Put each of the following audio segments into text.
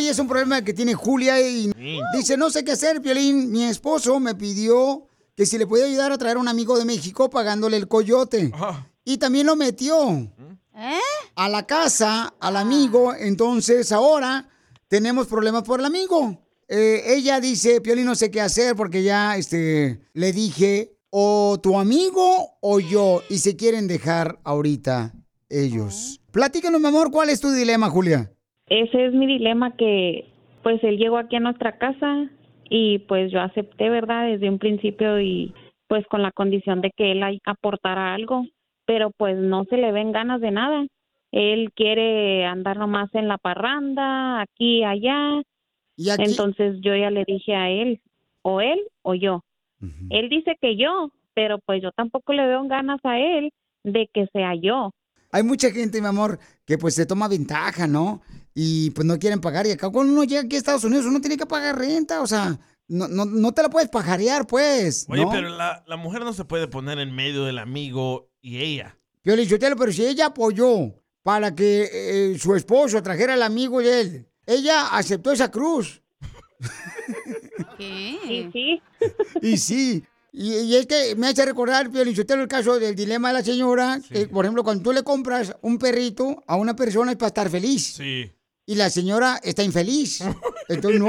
Y es un problema que tiene Julia y dice, no sé qué hacer, Piolín. Mi esposo me pidió que si le podía ayudar a traer a un amigo de México pagándole el coyote. Y también lo metió a la casa, al amigo. Entonces ahora tenemos problemas por el amigo. Eh, ella dice, Piolín, no sé qué hacer porque ya este, le dije, o tu amigo o yo, y se quieren dejar ahorita ellos. Platícanos, mi amor, ¿cuál es tu dilema, Julia? Ese es mi dilema que pues él llegó aquí a nuestra casa y pues yo acepté, ¿verdad? Desde un principio y pues con la condición de que él aportara algo, pero pues no se le ven ganas de nada. Él quiere andar nomás en la parranda, aquí, allá. Entonces yo ya le dije a él, o él o yo. Él dice que yo, pero pues yo tampoco le veo ganas a él de que sea yo. Hay mucha gente, mi amor, que pues se toma ventaja, ¿no? Y pues no quieren pagar. Y acá cuando uno llega aquí a Estados Unidos, uno tiene que pagar renta. O sea, no, no, no te la puedes pajarear, pues. Oye, ¿no? pero la, la mujer no se puede poner en medio del amigo y ella. Yo le dije, pero si ella apoyó para que eh, su esposo trajera al amigo de él, ella aceptó esa cruz. ¿Qué? Sí, sí. Y sí. Y, y es que me hace recordar, Piolichotelo, el caso del dilema de la señora. que, por ejemplo, cuando tú le compras un perrito a una persona es para estar feliz. Sí. Y la señora está infeliz. Entonces, no.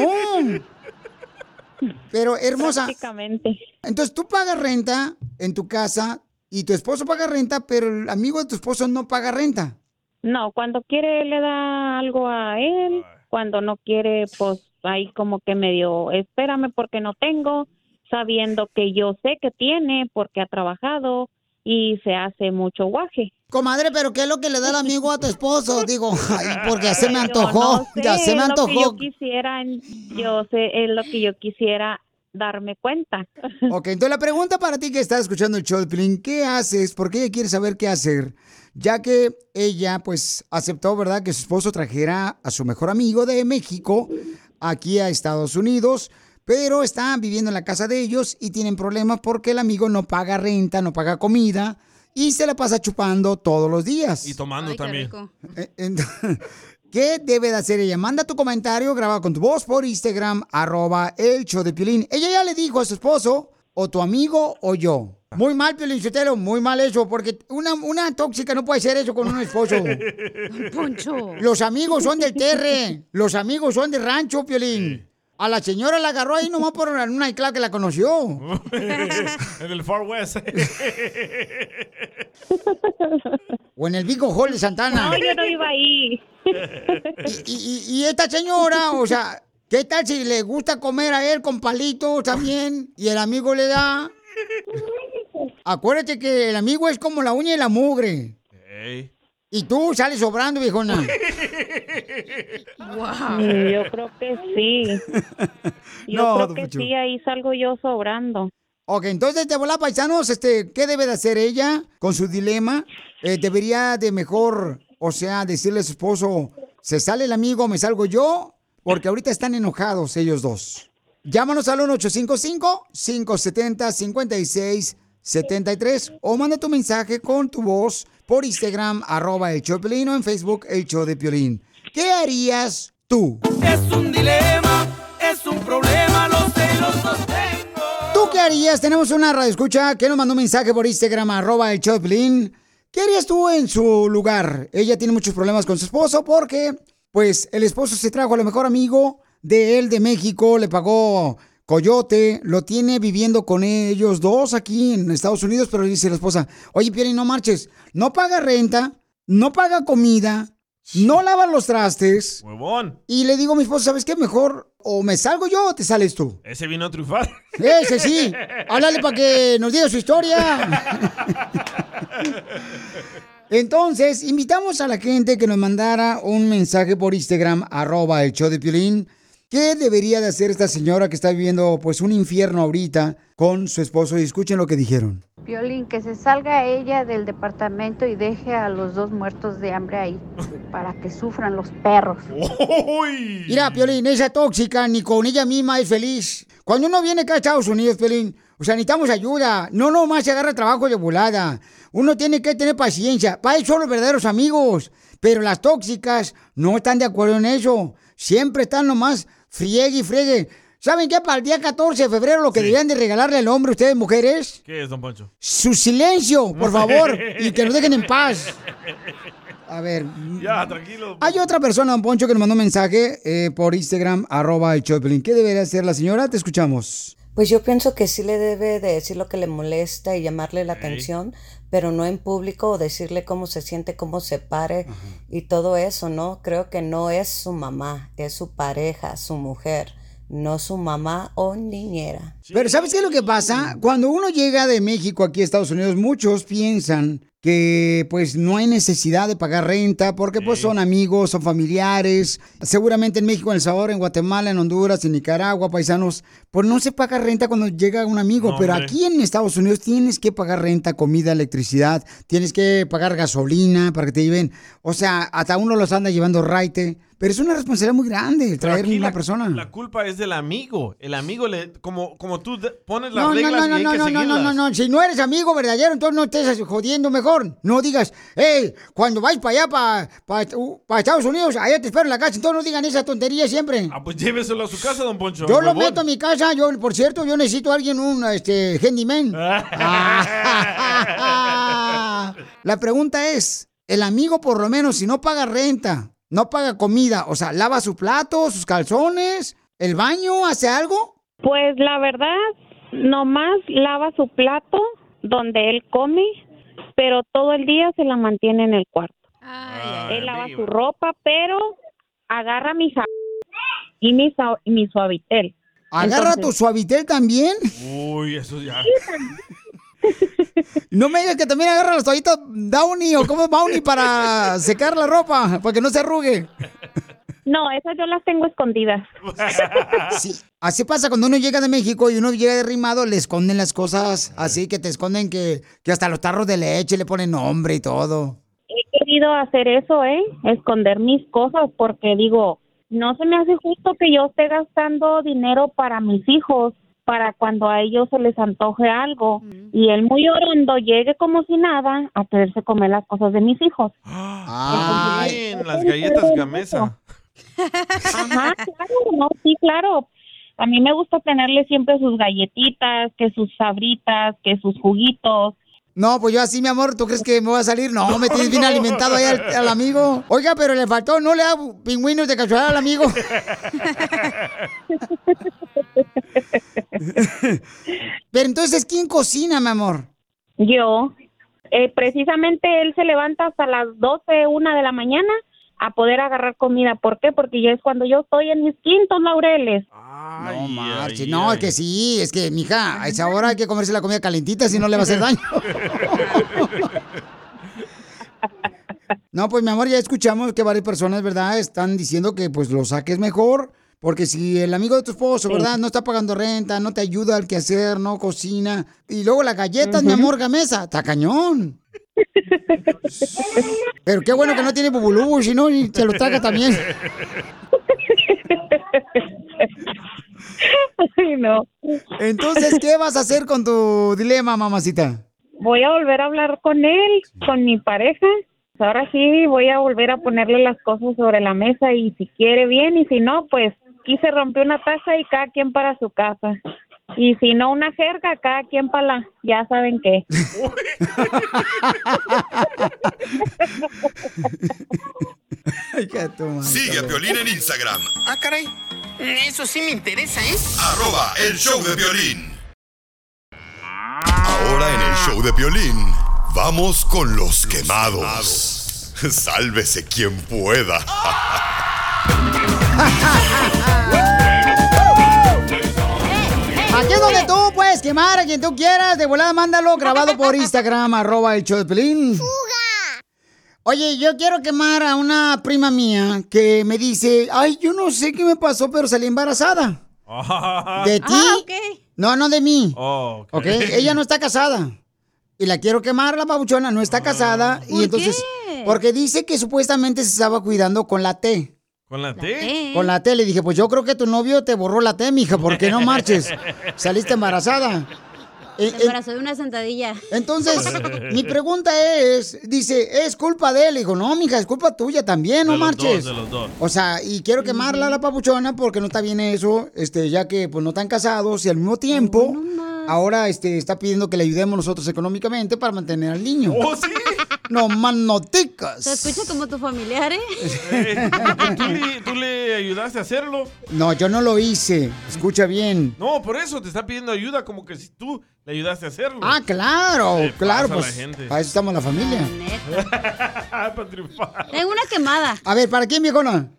Pero, hermosa. Prácticamente. Entonces, tú pagas renta en tu casa y tu esposo paga renta, pero el amigo de tu esposo no paga renta. No, cuando quiere le da algo a él, cuando no quiere, pues ahí como que medio, espérame porque no tengo, sabiendo que yo sé que tiene porque ha trabajado y se hace mucho guaje. Comadre, pero ¿qué es lo que le da el amigo a tu esposo? Digo, ay, porque ya se me antojó, no sé, ya se me es Lo que yo antojó. quisiera, yo sé, es lo que yo quisiera darme cuenta. Ok, entonces la pregunta para ti que estás escuchando el show de ¿qué haces? Porque ella quiere saber qué hacer, ya que ella pues aceptó, ¿verdad? Que su esposo trajera a su mejor amigo de México aquí a Estados Unidos, pero están viviendo en la casa de ellos y tienen problemas porque el amigo no paga renta, no paga comida y se la pasa chupando todos los días. Y tomando también. Eh, ¿Qué debe de hacer ella? Manda tu comentario grabado con tu voz por Instagram, arroba el show de Piolín. Ella ya le dijo a su esposo, o tu amigo o yo. Muy mal, Piolín Sotelo, muy mal eso, porque una, una tóxica no puede hacer eso con un esposo. Poncho. Los amigos son del terre, los amigos son del rancho, Piolín. A la señora la agarró ahí nomás por una isla que la conoció. en el Far West. O en el Big Hall de Santana. No, yo no iba ahí. Y, y- y esta señora, o sea, ¿qué tal si le gusta comer a él con palitos también y el amigo le da? Acuérdate que el amigo es como la uña y la mugre. Y tú sales sobrando, viejona. Mm, Yo creo que sí. Yo No, creo don que sí, ahí salgo yo sobrando. Ok, entonces, de volar, paisanos, este, ¿qué debe de hacer ella con su dilema? Eh, ¿Debería de mejor, o sea, decirle a su esposo, se sale el amigo, me salgo yo? Porque ahorita están enojados ellos dos. Llámanos al 1-855-570-5673 o manda tu mensaje con tu voz por Instagram, arroba el Piolín, o en Facebook, el show de Piolín. ¿Qué harías tú? Es un dilema, es un problema, lo sé, lo sostengo. ¿Tú qué harías? Tenemos una radio escucha que nos mandó un mensaje por Instagram, arroba el Choplin, ¿Qué harías tú en su lugar? Ella tiene muchos problemas con su esposo porque, pues, el esposo se trajo a lo mejor amigo de él de México, le pagó coyote, lo tiene viviendo con ellos dos aquí en Estados Unidos, pero dice la esposa, oye, Pierre, no marches, no paga renta, no paga comida, no lava los trastes. Huevón. Y le digo a mi esposa, ¿sabes qué? Mejor o me salgo yo o te sales tú. Ese vino a triunfar. Ese sí. Háblale para que nos diga su historia. Entonces, invitamos a la gente que nos mandara un mensaje por Instagram, arroba el show de Piolín. ¿Qué debería de hacer esta señora que está viviendo pues un infierno ahorita con su esposo? Y escuchen lo que dijeron. Violín, que se salga ella del departamento y deje a los dos muertos de hambre ahí, para que sufran los perros. Mira, Piolín, esa tóxica ni con ella misma es feliz. Cuando uno viene acá a Estados Unidos, Piolín, o sea, necesitamos ayuda. No nomás se agarra trabajo de volada. Uno tiene que tener paciencia. Para eso son los verdaderos amigos. Pero las tóxicas no están de acuerdo en eso. Siempre están nomás friegue y friegue. ¿Saben qué? Para el día 14 de febrero lo que deberían de regalarle al hombre ustedes, mujeres, ¿Qué es, don Poncho? su silencio, por favor, y que nos dejen en paz. A ver. Ya, tranquilo. Hay otra persona, don Poncho, que nos mandó un mensaje eh, por Instagram, arroba el Choplin. ¿Qué debería hacer la señora? Te escuchamos. Pues yo pienso que sí le debe de decir lo que le molesta y llamarle la atención, pero no en público o decirle cómo se siente, cómo se pare y todo eso, ¿no? Creo que no es su mamá, es su pareja, su mujer, no su mamá o niñera. Pero ¿sabes qué es lo que pasa? Cuando uno llega de México aquí a Estados Unidos, muchos piensan que pues no hay necesidad de pagar renta porque pues son amigos, son familiares. Seguramente en México, en El Salvador, en Guatemala, en Honduras, en Nicaragua, paisanos, pues no se paga renta cuando llega un amigo. No, pero hombre. aquí en Estados Unidos tienes que pagar renta, comida, electricidad, tienes que pagar gasolina para que te lleven. O sea, hasta uno los anda llevando raite. Pero es una responsabilidad muy grande traer una la, persona. La culpa es del amigo. El amigo le, como, como tú pones las No, no, reglas no, y no, hay no, no, no, no, no. Si no eres amigo verdadero, entonces no estés jodiendo mejor. No digas, hey, cuando vais para allá, para, para, Estados Unidos, allá te espero en la casa. Entonces no digan esa tontería siempre. Ah, pues lléveselo a su casa, don Poncho. Yo lo meto a mi casa, yo, por cierto, yo necesito a alguien, un este, handyman. La pregunta es, el amigo por lo menos, si no paga renta, no paga comida, o sea, lava su plato, sus calzones, el baño, hace algo. Pues la verdad, nomás lava su plato donde él come, pero todo el día se la mantiene en el cuarto. él lava su ropa, pero agarra mi ja y mi, sa- y mi suavitel. Agarra Entonces- tu suavitel también. Uy, eso ya. No me digas que también agarra las toallitas Downy o como Bounty para secar la ropa, para que no se arrugue. No, esas yo las tengo escondidas. Sí, así pasa cuando uno llega de México y uno llega derrimado, le esconden las cosas así, que te esconden que, que hasta los tarros de leche le ponen nombre y todo. He querido hacer eso, ¿eh? Esconder mis cosas porque digo, no se me hace justo que yo esté gastando dinero para mis hijos, para cuando a ellos se les antoje algo y él muy orondo llegue como si nada a quererse comer las cosas de mis hijos. Bien, las galletas Gamesa. Ajá, claro, no, sí, claro. A mí me gusta tenerle siempre sus galletitas, que sus sabritas, que sus juguitos. No, pues yo así, mi amor, ¿tú crees que me va a salir? No, me tienes bien alimentado ahí al, al amigo. Oiga, pero le faltó, no le hago pingüinos de casualidad al amigo. pero entonces, ¿quién cocina, mi amor? Yo. Eh, precisamente él se levanta hasta las 12, una de la mañana a poder agarrar comida. ¿Por qué? Porque ya es cuando yo estoy en mis quintos laureles. No marches, no, es que sí, es que, mija, a esa hora hay que comerse la comida calentita, si no le va a hacer daño. No, pues mi amor, ya escuchamos que varias personas, ¿verdad? Están diciendo que pues lo saques mejor, porque si el amigo de tu esposo, Sí. ¿verdad? No está pagando renta, no te ayuda al quehacer, no cocina. Y luego las galletas, mi amor, gamesa, está cañón. Pero qué bueno que no tiene bubulú, si no, se lo traga también. Ay, no. Entonces, ¿qué vas a hacer con tu dilema, mamacita? Voy a volver a hablar con él, con mi pareja. Ahora sí voy a volver a ponerle las cosas sobre la mesa y si quiere bien y si no, pues aquí se rompió una taza y cada quien para su casa. Y si no, una jerga, cada quien para la, ya saben qué. Sigue a Piolín en Instagram, Ah, caray. Eso sí me interesa, ¿eh? arroba el show de violín. Ahora en el show de Piolín, vamos con los quemados. Sálvese quien pueda. Aquí es donde tú puedes quemar a quien tú quieras. De volada, mándalo grabado por Instagram, arroba el show de Pelín. Oye, yo quiero quemar a una prima mía que me dice, ay, yo no sé qué me pasó, pero salí embarazada. ¿De ti? Ah, ok. No, no de mí. Oh, ¿Ok? Ella no está casada. Y la quiero quemar, la babuchona, no está casada. y ¿Por entonces, qué? porque dice que supuestamente se estaba cuidando con la T. ¿Con la T? Con la T, le dije, pues yo creo que tu novio te borró la T, mija, porque no marches. Saliste embarazada. Eh, Me eh, embarazó de una sentadilla. entonces, mi pregunta es, dice, ¿es culpa de él? Dijo, no, mija, es culpa tuya también, no De los marches. dos, de los dos. O sea, y quiero quemarla a la papuchona porque no está bien eso, este, ya que pues no están casados y al mismo tiempo ahora este está pidiendo que le ayudemos nosotros económicamente para mantener al niño. ¿Oh, sí? No más noticas. Se escucha como tu familiar, ¿eh? Eh, ¿tú, le, tú le ayudaste a hacerlo? No, yo no lo hice. Escucha bien. No, por eso te está pidiendo ayuda, como que si tú le ayudaste a hacerlo. Ah, claro, claro, pues para eso estamos la familia. Para triunfar. Tengo una quemada. A ver, ¿para quién, viejona?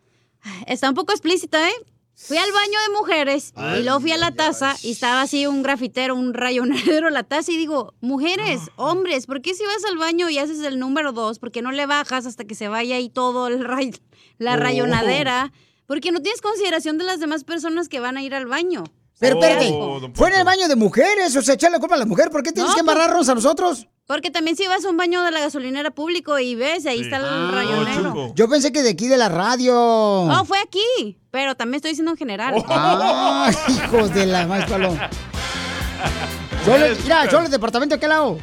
Está un poco explícita, ¿eh? Fui al baño de mujeres y luego fui a la taza y estaba así un grafitero, un rayonadero la taza y digo, mujeres, hombres, ¿por qué si vas al baño y haces el número dos, por qué no le bajas hasta que se vaya ahí todo el ray- la Oh. rayonadera? Porque no tienes consideración de las demás personas que van a ir al baño. Pero espérate, Oh, fue en el baño de mujeres, o sea, echarle la culpa a la mujer. ¿Por qué tienes No, que pues- embarrarnos a nosotros? Porque también si vas a un baño de la gasolinera público y ves, ahí está el Ah, rayonero. Yo pensé que de aquí de la radio. Oh, fue aquí, pero también estoy diciendo en general. Ah, hijos de la más paloma. Solo, mira, solo el departamento de qué lado.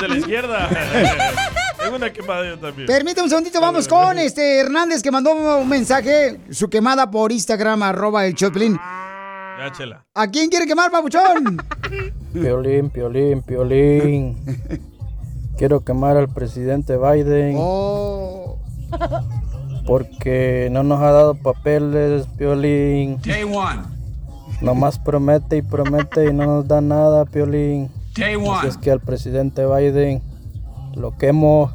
De la izquierda. Tengo una quemada yo también. Permítame un segundito, vamos con este Hernández que mandó un mensaje, su quemada por Instagram, arroba el Choplin. Ya, chela. ¿A quién quiere quemar, papuchón? Piolín, piolín, piolín. Quiero quemar al presidente Biden. Oh. Porque no nos ha dado papeles, piolín. Day one. Nomás promete y promete y no nos da nada, piolín. Day Así one. es que al presidente Biden lo quemo.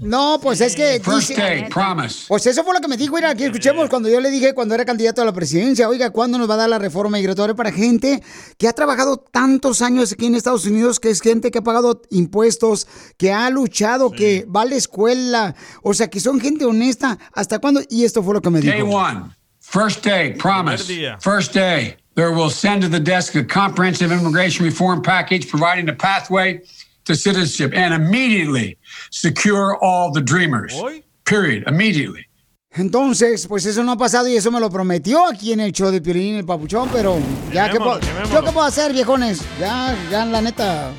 No, pues es que First dice- day, promise. Pues eso fue lo que me dijo, mira, aquí escuchemos cuando yo le dije cuando era candidato a la presidencia, oiga, ¿cuándo nos va a dar la reforma migratoria para gente que ha trabajado tantos años aquí en Estados Unidos, que es gente que ha pagado impuestos, que ha luchado, que va a la escuela, o sea, que son gente honesta, ¿hasta cuándo? Y esto fue lo que me Day dijo. one. First day, promise. First day. There will send to the desk a comprehensive immigration reform package providing a pathway to citizenship and immediately secure all the dreamers. Period. Immediately. Entonces, pues eso no ha pasado y eso me lo prometió aquí en el show de Piolín, el papuchón, pero ya, ¿qué Quemémoslo, puedo, quemémoslo. ¿yo qué puedo hacer, viejones? Ya, ya, la neta,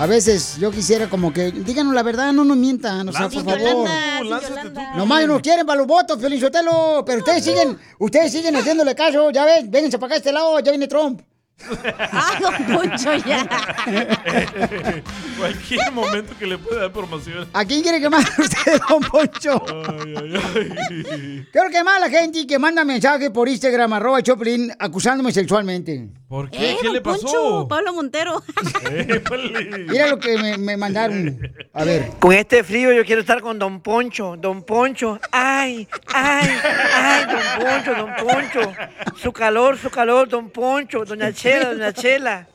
a veces yo quisiera como que, díganos la verdad, no nos mientan, o sea, por favor. lánzate. Nomás nos quieren para los votos, Piolín Sotelo, pero ustedes siguen, ustedes siguen haciéndole caso, ya ven, vénganse para acá a este lado, ya viene Trump. ¡Ah, don Poncho, ya! Cualquier momento que le pueda dar promoción. ¿A quién quiere quemar usted, don Poncho? Ay, ay, ay. Quiero quemar a la gente que manda mensaje por Instagram, arroba Choplin, acusándome sexualmente. ¿Por qué? Eh, ¿Qué don le pasó? Poncho, Pablo Montero. Mira lo que me, me mandaron. A ver. Con este frío yo quiero estar con Don Poncho, Don Poncho. Ay, ay, ay, Don Poncho, Don Poncho. Su calor, su calor, Don Poncho, Doña Chela, Doña Chela.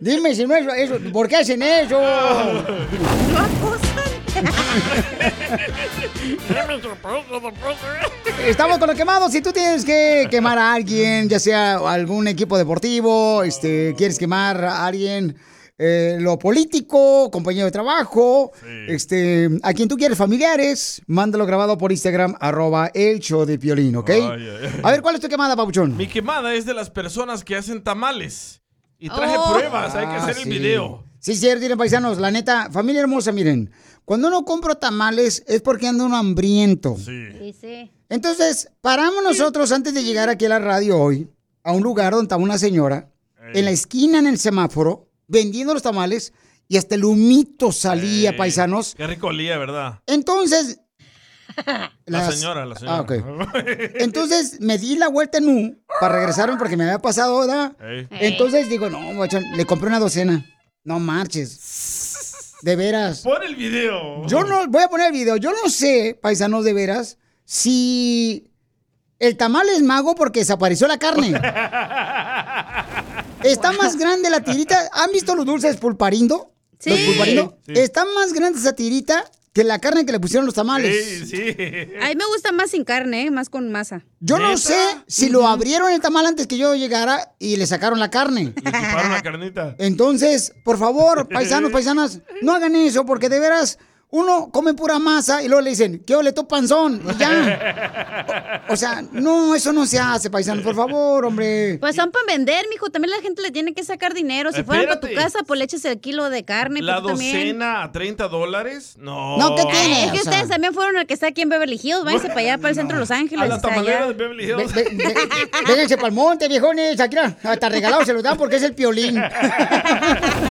Dime si no es eso. ¿Por qué hacen eso? Estamos con los quemados. Si tú tienes que quemar a alguien, ya sea algún equipo deportivo, este, quieres quemar a alguien, eh, lo político, compañero de trabajo, este, a quien tú quieres, familiares, mándalo grabado por Instagram, arroba el show de Piolín, ¿ok? A ver, ¿cuál es tu quemada, Pabuchón? Mi quemada es de las personas que hacen tamales. Y traje Oh. pruebas, hay que Ah, hacer el sí. video. Sí, cierto, miren, paisanos, la neta, familia hermosa, miren, cuando uno compra tamales es porque anda uno hambriento. Sí. Sí, sí. Entonces, paramos nosotros antes de llegar aquí a la radio hoy a un lugar donde estaba una señora, en la esquina, en el semáforo, vendiendo los tamales, y hasta el humito salía, Ey, paisanos. Qué rico olía, ¿verdad? Entonces... La señora, la señora. Ah, ok. Entonces me di la vuelta en U para regresarme porque me había pasado, ¿verdad? Ey. Entonces digo, no, le compré una docena. No marches. De veras. Pon el video. Yo no, voy a poner el video. Yo no sé, paisanos de veras, si el tamal es mago porque desapareció la carne. Está más grande la tirita. ¿Han visto los dulces pulparindo? Sí. Los pulparindo. Sí. Está más grande esa tirita que la carne que le pusieron los tamales. A mí me gusta más sin carne, ¿eh? más con masa. Yo no sé si lo abrieron el tamal antes que yo llegara y le sacaron la carne. Le chuparon la carnita. Entonces, por favor, paisanos, paisanas, no hagan eso porque de veras uno come pura masa y luego le dicen, ¿qué ole tu panzón? Y ya. O sea, no, eso no se hace, paisanos, por favor, hombre. Pues son para vender, mijo. También la gente le tiene que sacar dinero. Si fueran para tu casa, pues le echas el kilo de carne. ¿La pues también. docena a 30 dólares? No. Es que ustedes también fueron el que está aquí en Beverly Hills. Váyanse para allá, para el centro de Los Ángeles. A la tamalera allá. de Beverly Hills. Vénganse para el monte, viejones. Aquí, hasta regalado se los dan porque es el piolín.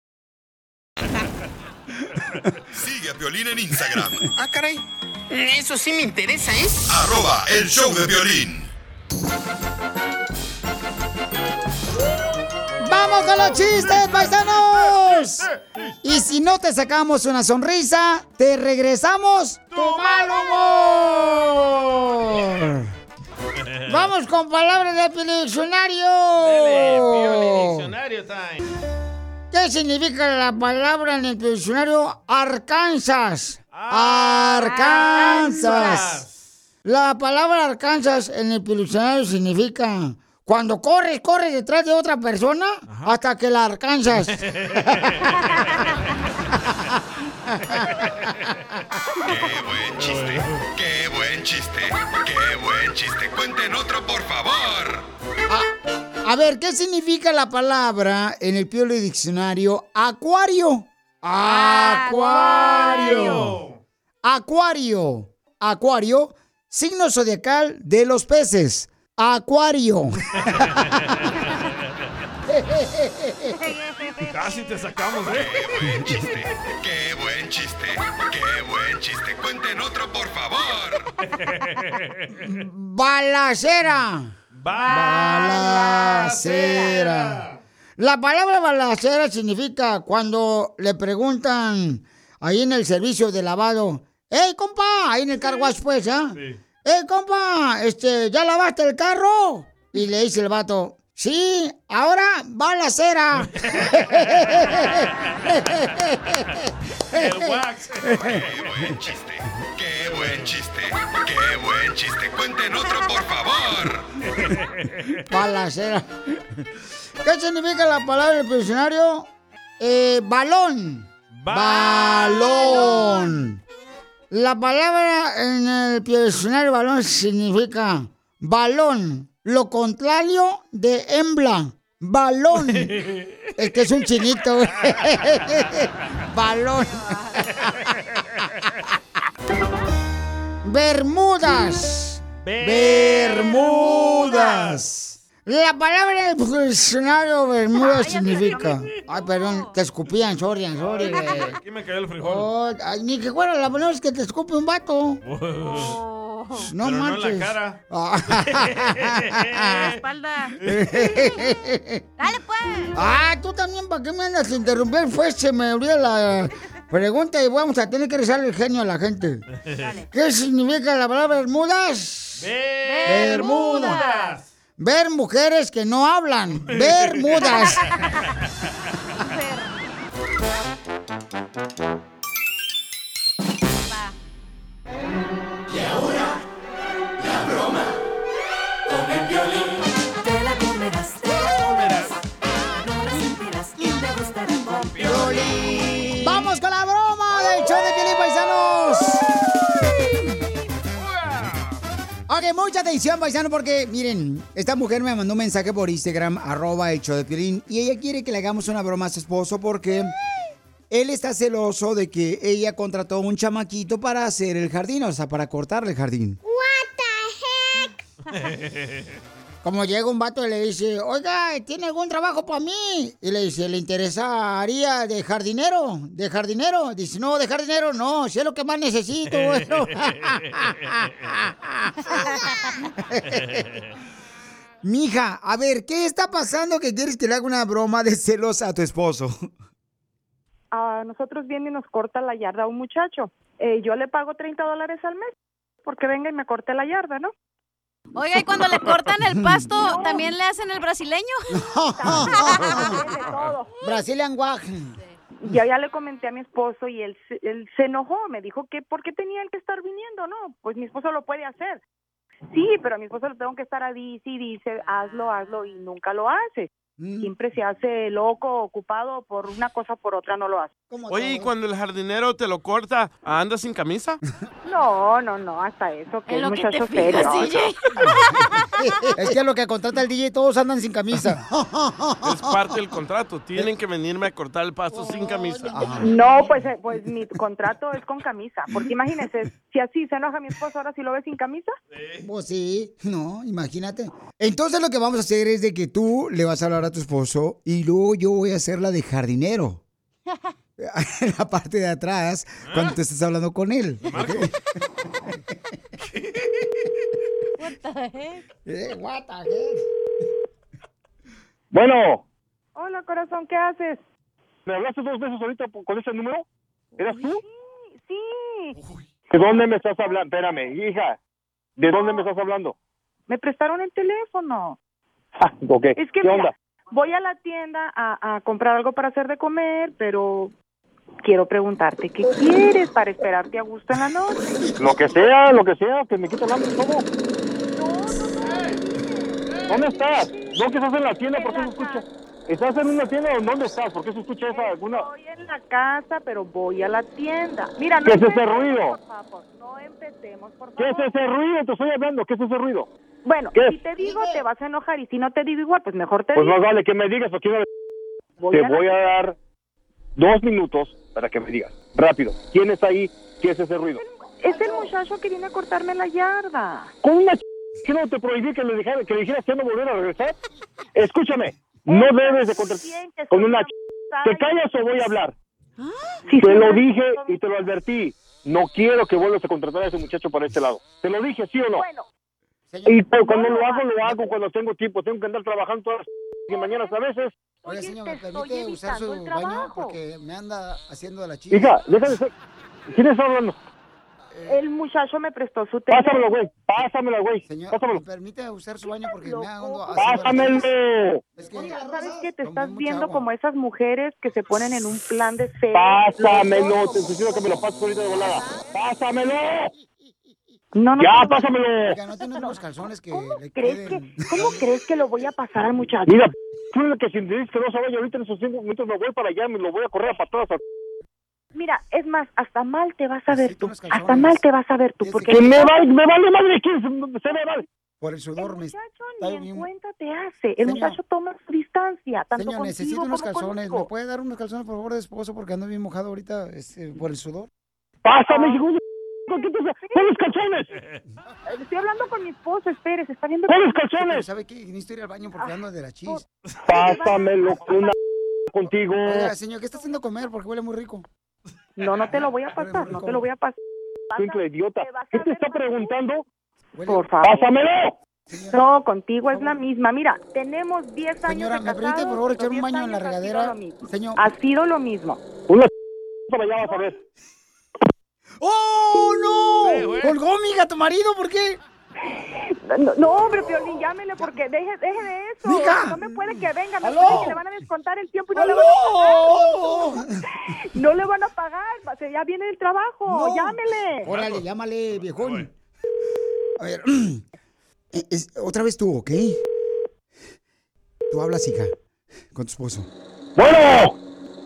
Sigue a Piolín en Instagram. Ah, caray. Eso sí me interesa, ¿eh? Arroba el show de violín. ¡Vamos con los chistes, paisanos! Y si no te sacamos una sonrisa, te regresamos tu mal humor. Vamos con palabras del diccionario. Diccionario time. ¿Qué significa la palabra en el diccionario Arkansas? Arkansas. La palabra Arkansas en el diccionario significa cuando corres, corres detrás de otra persona hasta que la alcanzas. Qué buen chiste, qué buen chiste, qué buen chiste. Cuenten otro, por favor. A ver, ¿qué significa la palabra en el Piolo Diccionario acuario? Acuario. Acuario. Acuario, signo zodiacal de los peces. Acuario. Casi te sacamos, ¿eh? Qué buen chiste, qué buen chiste, qué buen chiste. Cuenten otro, por favor. Balacera. Balacera. La palabra balacera significa cuando le preguntan ahí en el servicio de lavado, ¡Ey, compa! Ahí en el car wash, pues, ¿ah? ¡Ey, compa! Este, ¿ya lavaste el carro? Y le dice el vato, sí, ahora balacera. El wax. Buen chiste, buen chiste, qué buen chiste. Cuenten otro, por favor. Balacera. ¿Qué significa la palabra del diccionario? Eh, balón. Balón. La palabra en el diccionario balón significa balón. Lo contrario de hembla. Balón. Es que es un chinito. balón. Bermudas. Bermudas. La palabra del diccionario Bermudas significa. Ay, perdón, te escupían, sorry, sorry. Aquí me cayó el frijol. Oh, ay, ni que fuera la primera vez que te escupe un vato. No Pero no en marches. la cara. Ah. la espalda. Dale, pues. Ah, tú también, ¿para qué me andas a interrumpir? Pues se me olvidó la pregunta y vamos a tener que rezar el genio a la gente. ¿Qué significa la palabra Bermudas? Bermudas. Ver mujeres que no hablan. Bermudas. Mucha atención, paisano, porque miren, esta mujer me mandó un mensaje por Instagram, arroba show de Piolín, y ella quiere que le hagamos una broma a su esposo porque él está celoso de que ella contrató a un chamaquito para hacer el jardín, o sea, para cortarle el jardín. Como llega un vato y le dice, oiga, ¿tiene algún trabajo para mí? Y le dice, ¿le interesaría de jardinero? ¿De jardinero? Dice, no, de jardinero no, si es lo que más necesito. bueno". Mija, a ver, ¿qué está pasando que quieres que le haga una broma de celos a tu esposo? a nosotros viene y nos corta la yarda a un muchacho. Eh, yo le pago 30 dólares al mes porque venga y me corte la yarda, ¿no? Oiga, y cuando le cortan el pasto, ¿también le hacen el brasileño? Brazilian Wag. Yo ya le comenté a mi esposo y él, se- él se enojó, me dijo que por qué tenía él que estar viniendo, no, pues mi esposo lo puede hacer. Sí, pero a mi esposo le tengo que estar a dice y dice, hazlo, hazlo y nunca lo hace. Siempre se hace loco, ocupado por una cosa o por otra, no lo hace. Oye, ¿y cuando el jardinero te lo corta, anda sin camisa? No, no, no, hasta eso, que es lo que te muchacho fijas, serio. DJ. es que lo que contrata el DJ todos andan sin camisa. Es parte del contrato. Tienen que venirme a cortar el pasto sin camisa. No, pues, eh, pues mi contrato es con camisa, porque imagínese, si así se enoja mi esposo, ahora si lo ves sin camisa. Pues sí, no, imagínate. Entonces lo que vamos a hacer es de que tú le vas a hablar a tu esposo y luego yo voy a hacer la de jardinero. En la parte de atrás, cuando te estés hablando con él. What the heck? Eh, what the heck? Bueno, Hola, corazón, ¿qué haces? ¿me hablaste dos veces ahorita con ese número? ¿Eras tú? Sí. ¿De dónde me estás hablando? Espérame, hija. ¿De dónde me estás hablando? Me prestaron el teléfono. Ah, ok. Es que ¿Qué mira, onda? Voy a la tienda a, a comprar algo para hacer de comer, pero quiero preguntarte, ¿qué quieres para esperarte a gusto en la noche? Lo que sea, lo que sea, que me quita el hambre, ¿cómo? ¿Dónde estás? ¿No que estás en la tienda? ¿Por qué se escucha? ¿Estás en una tienda o dónde estás? ¿Por qué se escucha esa alguna...? Estoy en la casa, pero voy a la tienda. Mira, no ¿Qué es ese empecemos, ruido? por favor, no empecemos, por ¿Qué es favor. ese ruido? Te estoy hablando. ¿Qué es ese ruido? Bueno, ¿Qué si te digo, te vas a enojar, y si no te digo igual, pues mejor te Pues digo. más vale que me digas, porque una Voy te a voy a dar dos minutos para que me digas. Rápido. ¿Quién está ahí? ¿Qué es ese ruido? Es el muchacho que viene a cortarme la yarda. Con una ch... que no te prohibí que le, dijera, que le dijeras que no volver a regresar. Escúchame, no debes de contratar con una ch... ¿Te callas o voy a hablar? te lo dije y te lo advertí. No quiero que vuelvas a contratar a ese muchacho para este lado. ¿Te lo dije, sí o no? Y pero cuando lo hago, lo hago cuando tengo tiempo. Tengo que andar trabajando todas las mañanas a veces. Oiga, señor, ¿me permite usar su baño? Porque me anda haciendo de la chica. Hija, déjame ser. ¿Quién está hablando? El muchacho me prestó su teléfono. Pásamelo, güey. Pásamelo, güey. Señor, Pásamelo. ¿me permite usar su baño? Porque me ando haciendo de la Pásamelo. chica. Mira, ¿sabes qué? Te estás viendo como esas mujeres que se ponen en un plan de fe. Pásamelo. Te sugiero que me lo pases ahorita de volada. Pásamelo. No, no, Ya, no. pásamelo. Oiga, ¿no tiene unos calzones que le ¿Crees queden? que, ¿Cómo crees que lo voy a pasar al muchacho? Mira, tú que si me dices que no se vaya ahorita en esos cinco minutos me voy para allá, me lo voy a correr a patadas. a- Mira, es más, hasta mal te vas a ver tú. Hasta mal te vas a ver tú. Porque Que me vale, me vale madre quién se, se me vale. Por el sudor me ni en cuenta te hace. El Señor. muchacho toma su distancia. Tanto Señor, necesito unos como calzones. conmigo. ¿Me puede dar unos calzones, por favor, de esposo? Porque ando bien mojado ahorita este, por el sudor. Pásame, hijo de... ¿Qué te ¡Pones calzones! Eh, Estoy hablando con mi esposo, espere, se está viendo. ¡Pones Pero calzones! ¿sabe qué? Necesito ir al baño porque ando de la chis. Pásamelo con una contigo. Oiga, señor, ¿qué está haciendo comer? Porque huele muy rico. No, no te lo voy a pasar, no te lo voy a pasar. Simple idiota. ¿Qué te está preguntando? Por favor. ¡Pásamelo! No, contigo es la misma. Mira, tenemos 10 años Señora, de ¿me permite, por favor, echar un 10 baño en la años ha sido regadera? lo mismo. Señor. Ha sido lo mismo. Una para allá vas a ver. ¡Oh, no! ¡Colgó, mija, tu marido! ¿Por qué? No, no, hombre, Piolín, llámele porque deje, deje de eso. Mija. No me puede que venga, me ¡Aló! puede que le van a descontar el tiempo y no le van a pagar. No le van a pagar, se- ya viene el trabajo, No. llámele. Órale, llámale, viejón. A ver, eh, es- otra vez tú, ¿ok? Tú hablas, hija, con tu esposo. ¡Bueno!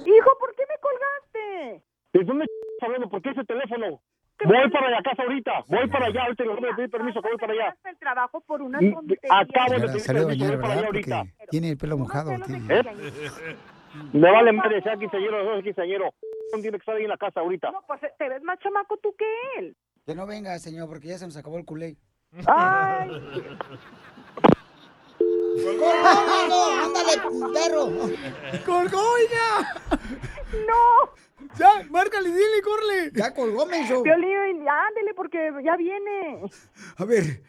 Hijo, ¿por qué me colgaste? ¿De dónde hablando? ¿Por qué ese teléfono? Voy para la casa ahorita. Voy para allá. Ahorita no me pedí permiso que voy para allá. el trabajo por una tontería. Acabo de pedir permiso. Voy para allá ahorita. Tiene el pelo mojado. tiene. ¿Eh? Me vale madre, sea quinceañero no sea quinceañero. No tiene que estar ahí en la casa ahorita. No, pues te ves más chamaco tú que él. Que no venga, señor, porque ya se nos acabó el culé. Ay. ¡Colgó, ¡Ándale, perro! ¡Colgó! ¡No! Ya, márcale, dile, corre. Ya colgó, menso. Piolín, ándele porque ya viene. A ver,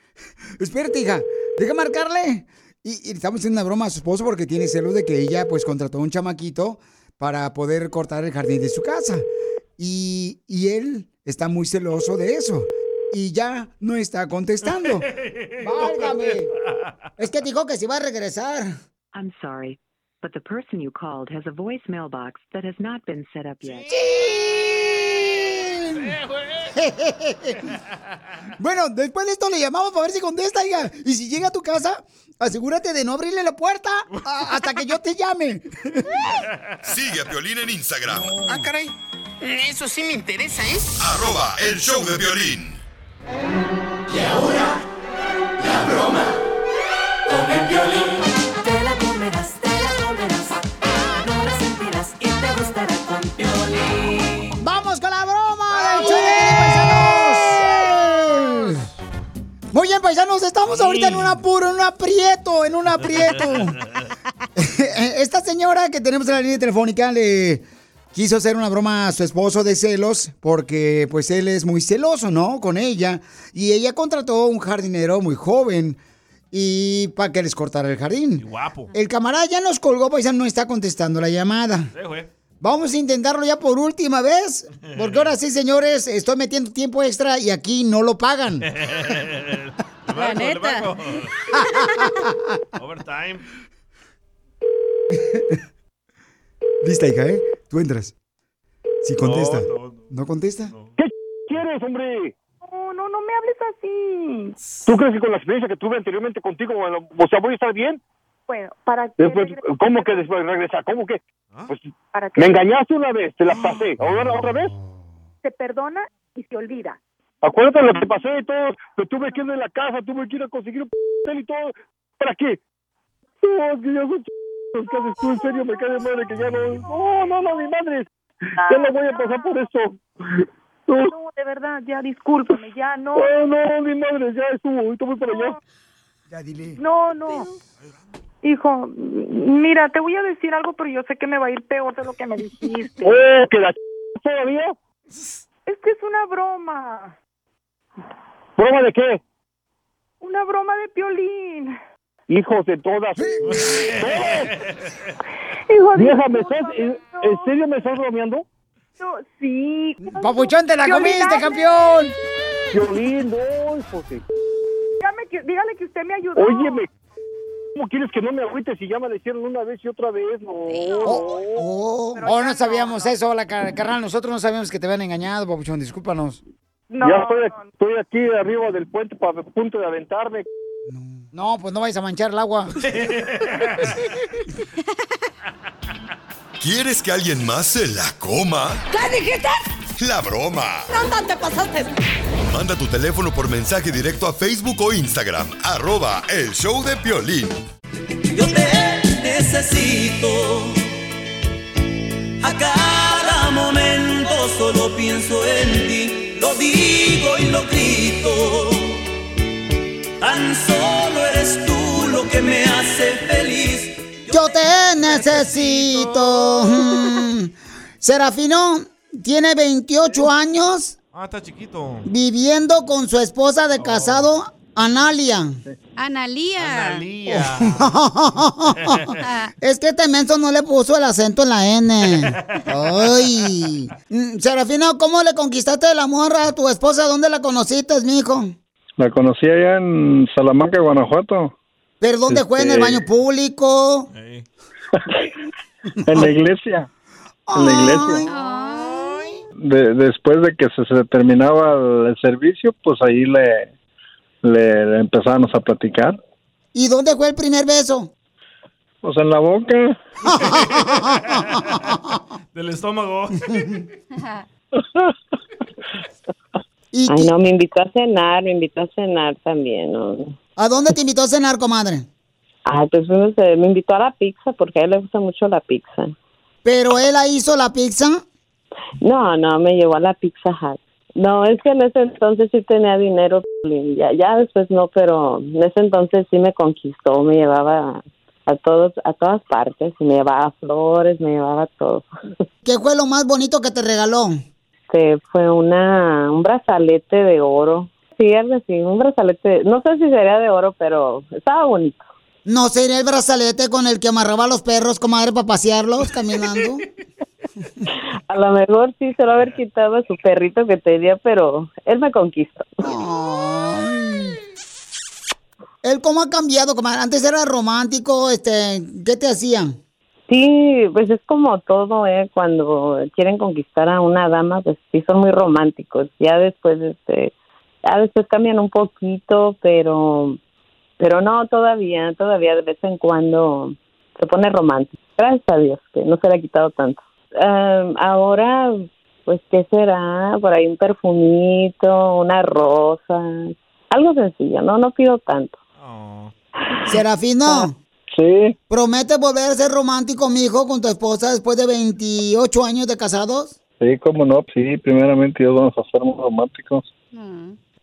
espérate, hija. Deja marcarle. Y, y estamos haciendo una broma a su esposo porque tiene celos de que ella, pues, contrató a un chamaquito para poder cortar el jardín de su casa. Y, y él está muy celoso de eso. Y ya no está contestando. ¡Válgame! Es que dijo que se iba a regresar. I'm sorry, but the person you called has a voicemail box that has not been set up yet. Bueno, después de esto le llamamos para ver si contesta, hija. Y si llega a tu casa, asegúrate de no abrirle la puerta a- hasta que yo te llame. Sigue a Piolín en Instagram. Ah, caray. Eso sí me interesa, ¿eh? Arroba el show de violín. Y ahora, la broma con el violín. Bien, paisanos, estamos ahorita en un apuro, en un aprieto, en un aprieto. Esta señora que tenemos en la línea telefónica le quiso hacer una broma a su esposo de celos porque pues él es muy celoso, ¿no? Con ella. Y ella contrató un jardinero muy joven y para que les cortara el jardín. Guapo. El camarada ya nos colgó, paisano, no está contestando la llamada. Sí, güey. Vamos a intentarlo ya por última vez, porque ahora sí, señores, estoy metiendo tiempo extra y aquí no lo pagan. Le La neta. Overtime. Lista, hija, ¿eh? Tú entras. Si contesta. No, No, contesta? ¿Qué quieres, hombre? No, no, no me hables así. ¿Tú crees que con la experiencia que tuve anteriormente contigo, bueno, o sea, voy a estar bien? Bueno, para que Después, ¿Cómo que después regresa? ¿Cómo que? Pues, para que me engañaste una vez, te la pasé. ¿Ahora otra vez? se perdona y se olvida. Acuérdate lo que pasé y todo. Me tuve que ir de la casa, tuve que ir a conseguir un p y todo. ¿Para qué? No, que ya son ch... ¿Qué haces tú? En serio, me cae de madre que ya no... No, no, no, mi madre. Ya no voy a pasar por eso. No, No, de verdad, ya discúlpame, ya no. no, no, mi madre, ya estuvo. Ahorita voy para allá. Ya dile. No, no. Hijo, mira, te voy a decir algo, pero yo sé que me va a ir peor de lo que me dijiste. Oh, que la ch... todavía. Es que es una broma. ¿Prueba de qué? Una broma de piolín. Hijos de todas. Hijo de- Vieja, ¿me estás, en, en serio me estás bromeando? No, sí. Papuchón, te la Piolín, comiste, campeón. Violín, no, hijo de... Dígame que, dígale que usted me ayudó. Óyeme, ¿cómo quieres que no me agüites si ya me hicieron una vez y otra vez? No, Oh, oh, no sabíamos eso, la car- carnal. Nosotros no sabíamos que te habían engañado, papuchón. Discúlpanos. ya estoy, estoy aquí arriba del puente para punto de aventarme. No, pues no vais a manchar el agua. ¿Quieres que alguien más se la coma? ¿Qué dijiste? La broma. ¿Dónde te pasaste? Manda tu teléfono por mensaje directo a Facebook o Instagram. Arroba el show de Piolín. Yo te necesito. A cada momento solo pienso en ti. Lo digo y lo grito. Tan solo eres tú lo que me hace feliz. Yo te necesito. Mm. Serafino tiene 28 años Ah, está chiquito. viviendo con su esposa de casado Analia. Analía. es que este menso no le puso el acento en la N. Ay. Mm, Serafino, ¿cómo le conquistaste la morra a tu esposa? ¿Dónde la conociste, mijo? La conocí allá en Salamanca, Guanajuato. ¿Pero dónde fue? ¿En el Este- baño público? En la iglesia. En la iglesia. De- después de que se, se terminaba el, servicio, pues ahí le, empezábamos a platicar. ¿Y dónde fue el primer beso? Pues en la boca. Del estómago. Ay, no, me invitó a cenar, me invitó a cenar también, ¿no? ¿A dónde te invitó a cenar, comadre? Ay, pues fuimos, eh, me invitó a la pizza porque a él le gusta mucho la pizza. ¿Pero él la hizo la pizza? No, no, me llevó a la Pizza Hut. No, es que en ese entonces sí tenía dinero, ya, ya después no, pero en ese entonces sí me conquistó, me llevaba a todos, a todas partes, me llevaba flores, me llevaba todo. ¿Qué fue lo más bonito que te regaló? Que fue una, un brazalete de oro. Sí, algo así, un brazalete, no sé si sería de oro, pero estaba bonito. ¿No sería el brazalete con el que amarraba a los perros, comadre, para pasearlos caminando? A lo mejor sí se lo haber quitado a su perrito que tenía, pero él me conquistó. ¿Él cómo ha cambiado, comadre? Antes era romántico, este, ¿qué te hacían? Sí, pues es como todo, ¿eh? Cuando quieren conquistar a una dama, pues sí son muy románticos. Ya después, este, ya después cambian un poquito, pero, pero no, todavía, todavía de vez en cuando se pone romántico. Gracias a Dios que no se le ha quitado tanto. Am, ahora, pues, ¿qué será? Por ahí un perfumito, una rosa, algo sencillo, ¿no? No pido tanto. Serafino. Sí. ¿Prometes volver a ser romántico, mijo, con tu esposa después de 28 años de casados? Sí, cómo no. Sí, primeramente Dios vamos a ser muy románticos.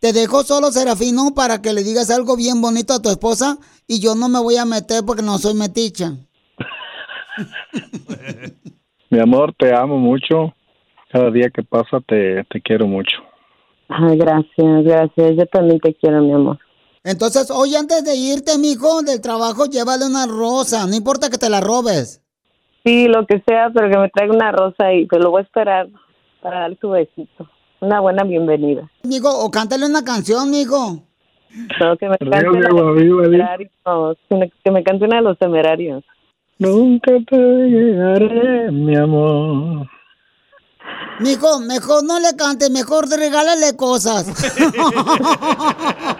Te dejo solo, Serafino, para que le digas algo bien bonito a tu esposa y yo no me voy a meter porque no soy meticha. Mi amor, te amo mucho. Cada día que pasa te, te quiero mucho. Ay, gracias, gracias. Yo también te quiero, mi amor. Entonces, hoy antes de irte, mijo, del trabajo, llévale una rosa. No importa que te la robes. Sí, lo que sea, pero que me traiga una rosa y te lo voy a esperar para dar tu besito. Una buena bienvenida. Mijo, o cántale una canción, mijo. No, que me cante una de los temerarios. Que me cante una de los temerarios. Nunca te llegaré, mi amor. Mijo, mejor no le cantes, mejor regálale cosas.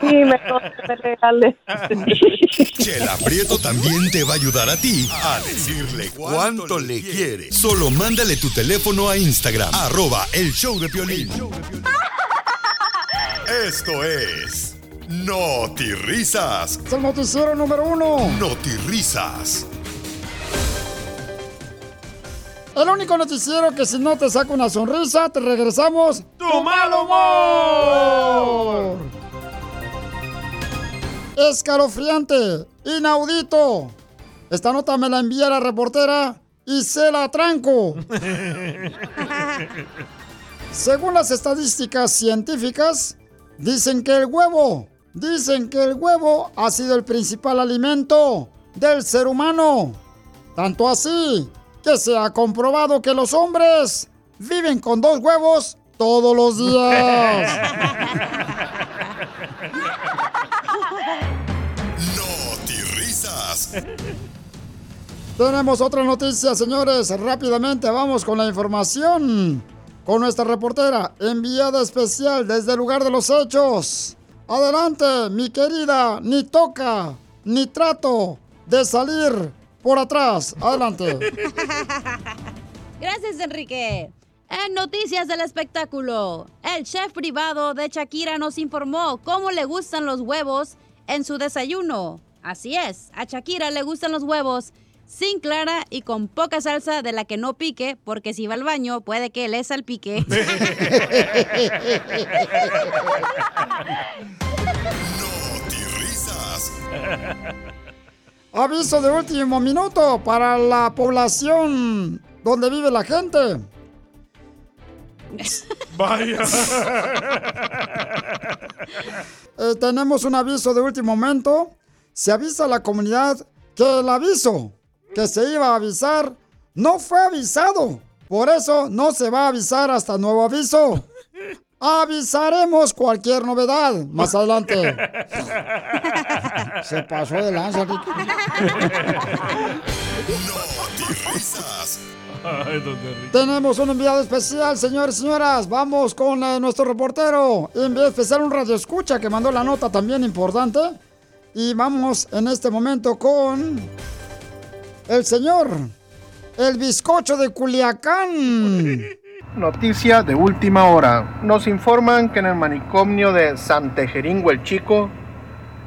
Sí, mejor que me regale. Chela Prieto también te va a ayudar a ti a decirle cuánto le quiere. Solo mándale tu teléfono a Instagram, arroba el show de Piolín. Esto es No Risas. Es el noticiero número uno. No Risas. El único noticiero que si no te saca una sonrisa, te regresamos ¡Tu mal humor! Escalofriante, inaudito. Esta nota me la envía la reportera y se la tranco. Según las estadísticas científicas, dicen que el huevo, dicen que el huevo ha sido el principal alimento del ser humano. Tanto así que se ha comprobado que los hombres viven con dos huevos todos los días. Risas. Tenemos otra noticia, señores. Rápidamente vamos con la información. Con nuestra reportera, enviada especial desde el lugar de los hechos. Adelante, mi querida, ni toca, ni trato de salir por atrás. Adelante. Gracias, Enrique. En noticias del espectáculo, el chef privado de Shakira nos informó cómo le gustan los huevos en su desayuno. Así es, a Shakira le gustan los huevos sin clara y con poca salsa de la que no pique, porque si va al baño puede que le salpique. Risas. Aviso de último minuto para la población donde vive la gente. Vaya. Eh, tenemos un aviso de último momento. Se avisa a la comunidad que el aviso que se iba a avisar no fue avisado. Por eso no se va a avisar hasta nuevo aviso. Avisaremos cualquier novedad más adelante. Se pasó de lanza, Ricky. Tenemos un enviado especial, señores y señoras. Vamos con eh, nuestro reportero. Enviado especial, un radio escucha que mandó la nota también importante. Y vamos en este momento con el señor, el bizcocho de Culiacán. Noticia de última hora. Nos informan que en el manicomio de Santejeringo el Chico,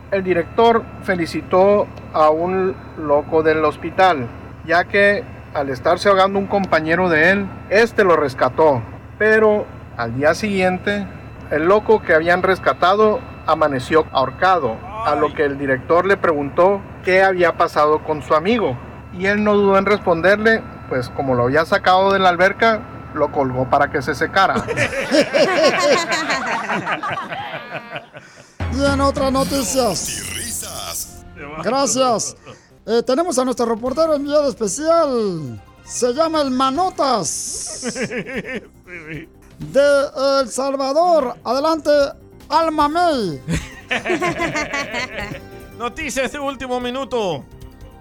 el director felicitó a un loco del hospital, ya que al estarse ahogando un compañero de él, este lo rescató. Pero al día siguiente, el loco que habían rescatado amaneció ahorcado, a lo que el director le preguntó qué había pasado con su amigo. Y él no dudó en responderle, pues como lo había sacado de la alberca, lo colgó para que se secara. Y en otras noticias. Gracias. Eh, tenemos a nuestro reportero enviado especial. Se llama el Manotas. De El Salvador. Adelante, Alma May. Noticias de último minuto.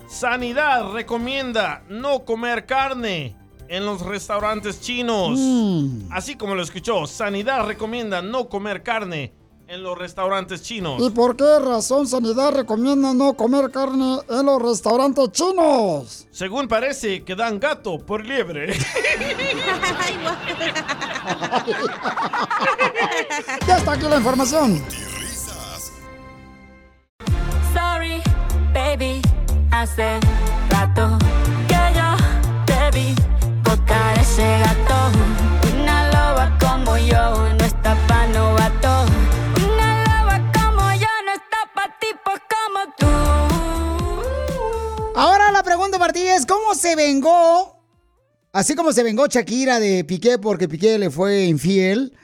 Sanidad recomienda no comer carne en los restaurantes chinos. Mm. Así como lo escuchó, Sanidad recomienda no comer carne en los restaurantes chinos. ¿Y por qué razón Sanidad recomienda no comer carne en los restaurantes chinos? Según parece que dan gato por liebre. Ya está aquí la información. Sorry, baby, hace rato ese gato. Una loba como yo no está pa' novato. Una loba como yo no está pa' tipos como tú. Ahora la pregunta para ti es, ¿cómo se vengó? Así como se vengó Shakira de Piqué porque Piqué le fue infiel.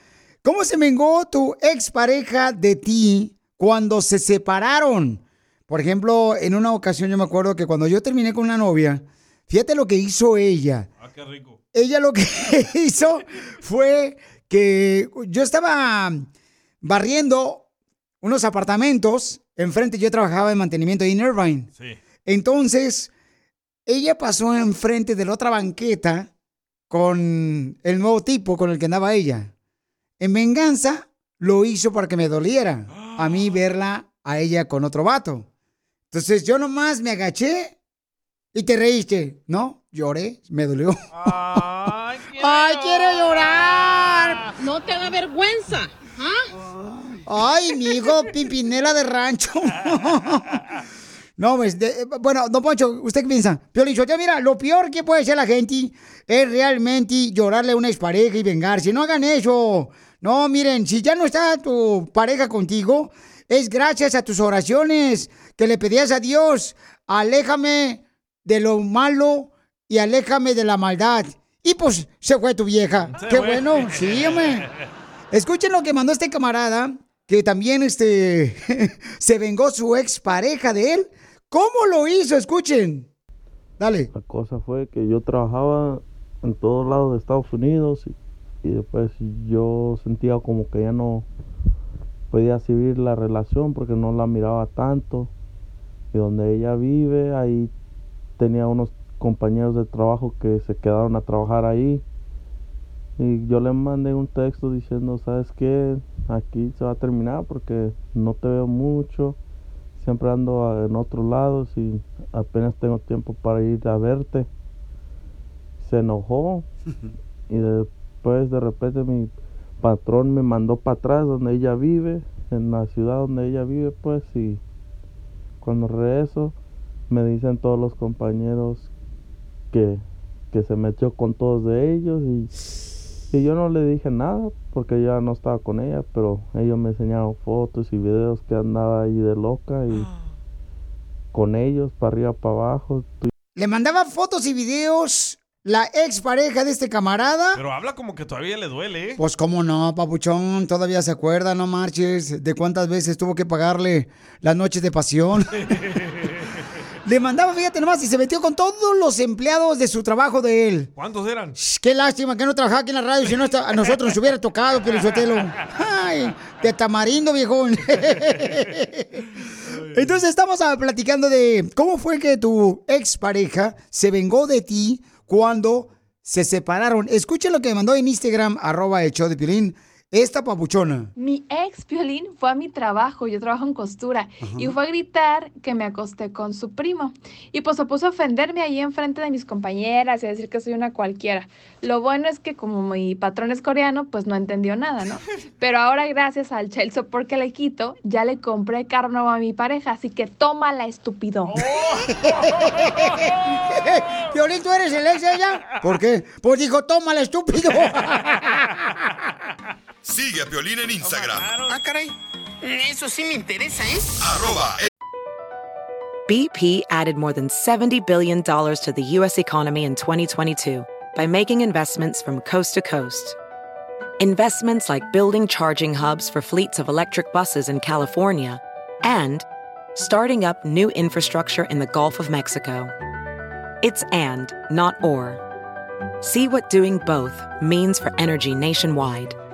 ¿Cómo se vengó tu expareja de ti cuando se separaron? Por ejemplo, en una ocasión yo me acuerdo que cuando yo terminé con una novia, fíjate lo que hizo ella. Ah, qué rico. Ella lo que hizo fue que yo estaba barriendo unos apartamentos. Enfrente yo trabajaba en mantenimiento en Irvine. Sí. Entonces, ella pasó enfrente de la otra banqueta con el nuevo tipo con el que andaba ella. En venganza, lo hizo para que me doliera a mí verla a ella con otro vato. Entonces yo nomás me agaché y te reíste, ¿no? Lloré, me dolió. ¡Ay, quiero llorar! No te da vergüenza. Ay, mi hijo, pimpinela de rancho. No, pues, de- bueno, don Poncho, ¿usted qué piensa? Piolín Sotelo, mira, lo peor que puede hacer la gente es realmente llorarle a una expareja y vengarse. No hagan eso. No, miren, si ya no está tu pareja contigo, es gracias a tus oraciones que le pedías a Dios, aléjame de lo malo y aléjame de la maldad. Y pues se fue tu vieja. Se Qué fue. bueno, sí, hombre. Escuchen lo que mandó este camarada, que también este se vengó su ex pareja de él. ¿Cómo lo hizo? Escuchen. Dale. La cosa fue que yo trabajaba en todos lados de Estados Unidos y, y después yo sentía como que ya no podía seguir la relación porque no la miraba tanto. Y donde ella vive, ahí tenía unos compañeros de trabajo que se quedaron a trabajar ahí. Y yo le mandé un texto diciendo, ¿sabes qué? Aquí se va a terminar porque no te veo mucho. Siempre ando en otros lados y apenas tengo tiempo para ir a verte. Se enojó y después de repente mi patrón me mandó para atrás donde ella vive, en la ciudad donde ella vive pues y cuando regreso me dicen todos los compañeros que, que se metió con todos de ellos y, y yo no le dije nada porque ya no estaba con ella, pero ellos me enseñaron fotos y videos que andaba ahí de loca y con ellos para arriba para abajo. Le mandaba fotos y videos la expareja de este camarada. Pero habla como que todavía le duele, ¿eh? Pues cómo no, papuchón, todavía se acuerda, no marches, de cuántas veces tuvo que pagarle las noches de pasión. Le mandaba, fíjate nomás, y se metió con todos los empleados de su trabajo de él. ¿Cuántos eran? Shh, Qué lástima que no trabajaba aquí en la radio, si no a nosotros nos hubiera tocado, Sotelo. Ay, de tamarindo, viejón. Entonces estamos ah, platicando de cómo fue que tu expareja se vengó de ti cuando se separaron. Escuchen lo que me mandó en Instagram, arroba show de Piolín, esta papuchona. Mi ex Piolín fue a mi trabajo, yo trabajo en costura, y fue a gritar que me acosté con su primo. Y pues se puso a ofenderme ahí enfrente de mis compañeras y a decir que soy una cualquiera. Lo bueno es que como mi patrón es coreano, pues no entendió nada, ¿no? Pero ahora gracias al child support que le quito, ya le compré carro nuevo a mi pareja, así que tómala, estúpido. Piolín, ¿tú eres el ex de ella? ¿Por qué? Pues dijo, tómala, estúpido. Sigue a Piolín en Instagram. Ah, caray. Eso sí me interesa, ¿eh? Arroba BP added more than $70 billion to the U.S. economy in 2022 by making investments from coast to coast. Investments like building charging hubs for fleets of electric buses in California and starting up new infrastructure in the Gulf of Mexico. It's and, not or. See what doing both means for energy nationwide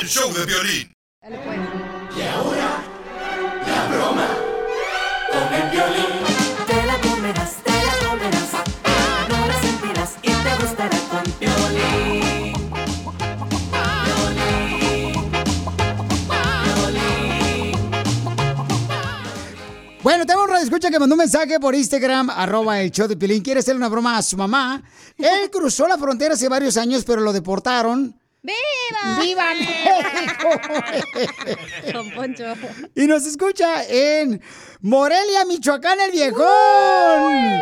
El show de violín. Y ahora, la broma con el violín. Te la comerás, te la comerás. No la sentirás y te gustará con violín. Bueno, tengo un radio escucha que mandó un mensaje por Instagram, arroba el show de Pilín. Quiere hacerle una broma a su mamá. Él cruzó la frontera hace varios años, pero lo deportaron. ¡Viva! ¡Viva México! Don Poncho. Y nos escucha en Morelia, Michoacán, el viejón.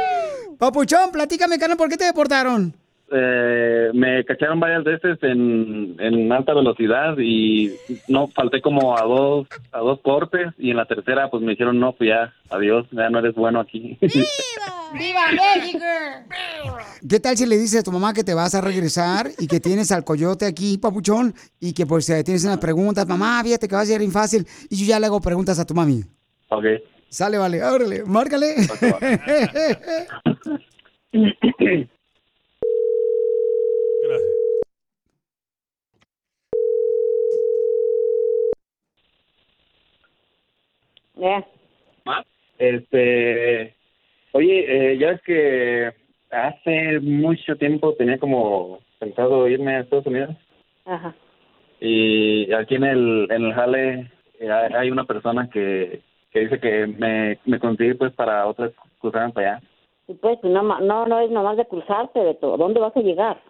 Papuchón, platícame, carnal, ¿por qué te deportaron? Eh, me cacharon varias veces en, en alta velocidad y no falté como a dos a dos cortes y en la tercera pues me dijeron no pues ya adiós ya no eres bueno aquí ¡Viva México! ¿Qué tal si le dices a tu mamá que te vas a regresar y que tienes al coyote aquí, papuchón, y que pues eh, tienes unas preguntas? Mamá, fíjate que va a ser bien fácil. Y yo ya le hago preguntas a tu mami. ok Sale, vale, órale, márcale. este oye eh, ya es que hace mucho tiempo tenía como pensado irme a Estados Unidos Ajá. y aquí en el en el jale eh, hay una persona que, que dice que me, me conseguí pues para otras cruzaran para allá Y pues, no, no, no es nomás de cruzarte de todo. ¿Dónde vas a llegar?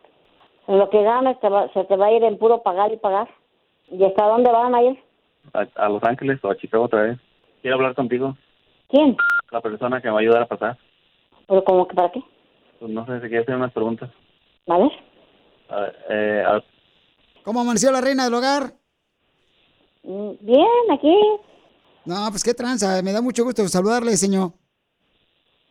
En lo que ganas te va- se te va a ir en puro pagar y pagar. ¿Y hasta dónde van a ir? a, a Los Ángeles o a Chicago otra vez quiero hablar contigo ¿Quién? la persona que me va a ayudar a pasar ¿Pero como que para qué? pues no sé si quieres hacer unas preguntas ver. A ver, eh, a- ¿Cómo amaneció la reina del hogar? Mm, Bien, aquí. No, pues qué tranza, me da mucho gusto saludarle, señor.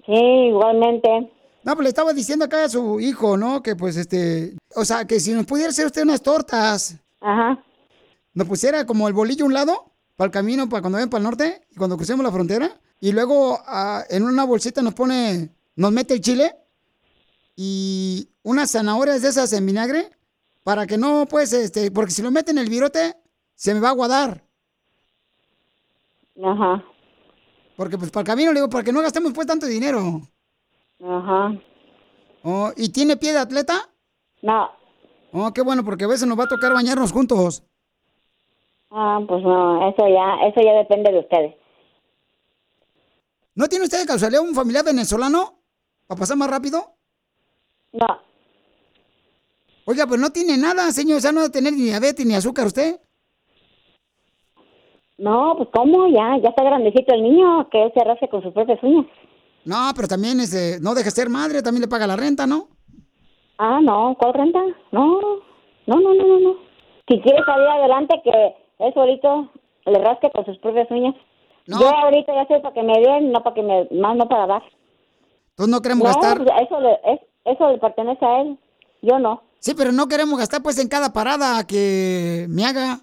Sí, igualmente. No, pues le estaba diciendo acá a su hijo, ¿no? Que pues este, o sea, que si nos pudiera hacer usted unas tortas. Ajá. Nos pusiera como el bolillo a un lado, para el camino, para cuando ven para el norte, y cuando crucemos la frontera, y luego ah, en una bolsita nos pone, nos mete el chile y unas zanahorias de esas en vinagre, para que no, pues, este, porque si lo meten en el virote, se me va a aguadar. Ajá. Porque pues para el camino, le digo, para que no gastemos pues tanto dinero. Ajá. Oh, ¿Y tiene pie de atleta? No. Oh, qué bueno, porque a veces nos va a tocar bañarnos juntos. Ah, pues no, eso ya, eso ya depende de ustedes. ¿No tiene usted de casualidad un familiar venezolano? ¿Para pasar más rápido? No. Oiga, pues no tiene nada, señor. O sea, no debe tener ni diabetes ni azúcar usted. No, pues ¿cómo? Ya, ya está grandecito el niño, que él se arrastre con sus propias uñas. No, pero también este, no deja de ser madre, también le paga la renta, ¿no? Ah, no, ¿cuál renta? No, no, no, no, no, no. Si quiere salir adelante, que él solito le rasque con sus propias uñas. Yo ahorita ya sé para que me den, no para que me, más no para dar. Entonces no queremos No, gastar. pues, eso le, es- eso le pertenece a él. Yo no. Sí, pero no queremos gastar pues en cada parada que me haga.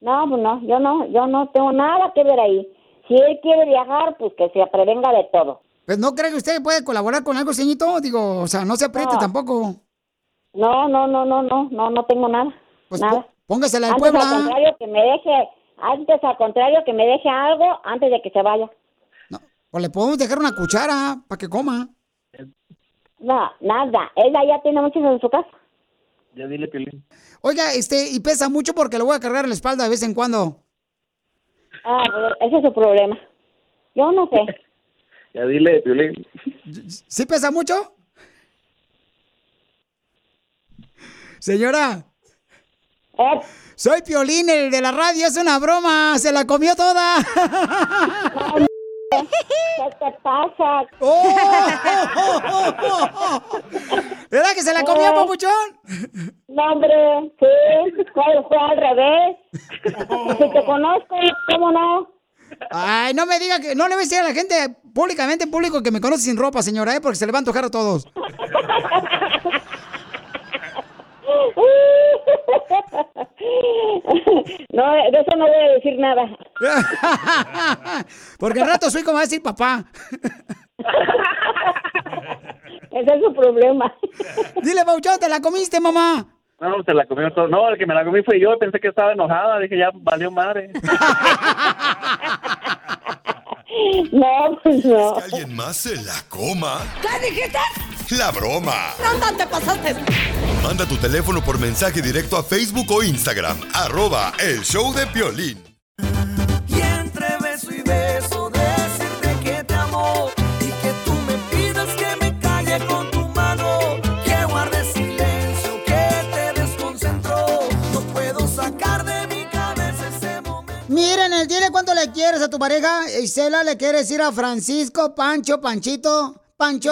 No, pues no, yo no, yo no tengo nada que ver ahí. Si él quiere viajar, pues que se prevenga de todo. Pues no cree que usted puede colaborar con algo, señorito. Digo, o sea, no se apriete No. tampoco. No, no, no, no, no, no, no tengo nada. nada. Póngasela Antes Puebla. al contrario que me deje, antes al contrario que me deje algo antes de que se vaya. O le podemos dejar una cuchara para que coma. No, nada. Ella ya tiene muchos en su casa. Ya dile, Piolín. Oiga, este, y pesa mucho porque lo voy a cargar en la espalda de vez en cuando. Ah, pues, ese es su problema. Yo no sé. Ya dile, Piolín. ¿Sí pesa mucho? Señora. Soy Piolín, el de la radio, es una broma, se la comió toda. ¿Qué te pasa? ¿Verdad que se la comió, Eh. papuchón? No, hombre, sí, fue, fue al revés. Si te conozco, ¿cómo no? Ay, no me diga que no le voy a decir a la gente públicamente, en público, que me conoce sin ropa, señora, ¿eh? porque se le va a antojar a todos. No, de eso no voy a decir nada. Porque al rato soy como a decir papá. Ese es su problema. Dile, Pauchón, ¿te la comiste, mamá? No, se la comió todo. No, el que me la comí fue yo. Pensé que estaba enojada. Dije, ya valió madre. No, pues no. ¿Alguien más se la coma? ¿Qué dijiste? La broma. ¿Dónde te pasaste? Manda tu teléfono por mensaje directo a Facebook o Instagram. Arroba el show de Piolín. Y entre beso y beso decirte que te amo y que tú me pidas que me calle con tu mano, que guarde silencio, que te desconcentro, no puedo sacar de mi cabeza ese momento. Miren, el dile cuánto le quieres a tu pareja. Isela le quiere decir a Francisco, Pancho, Panchito, Pancho,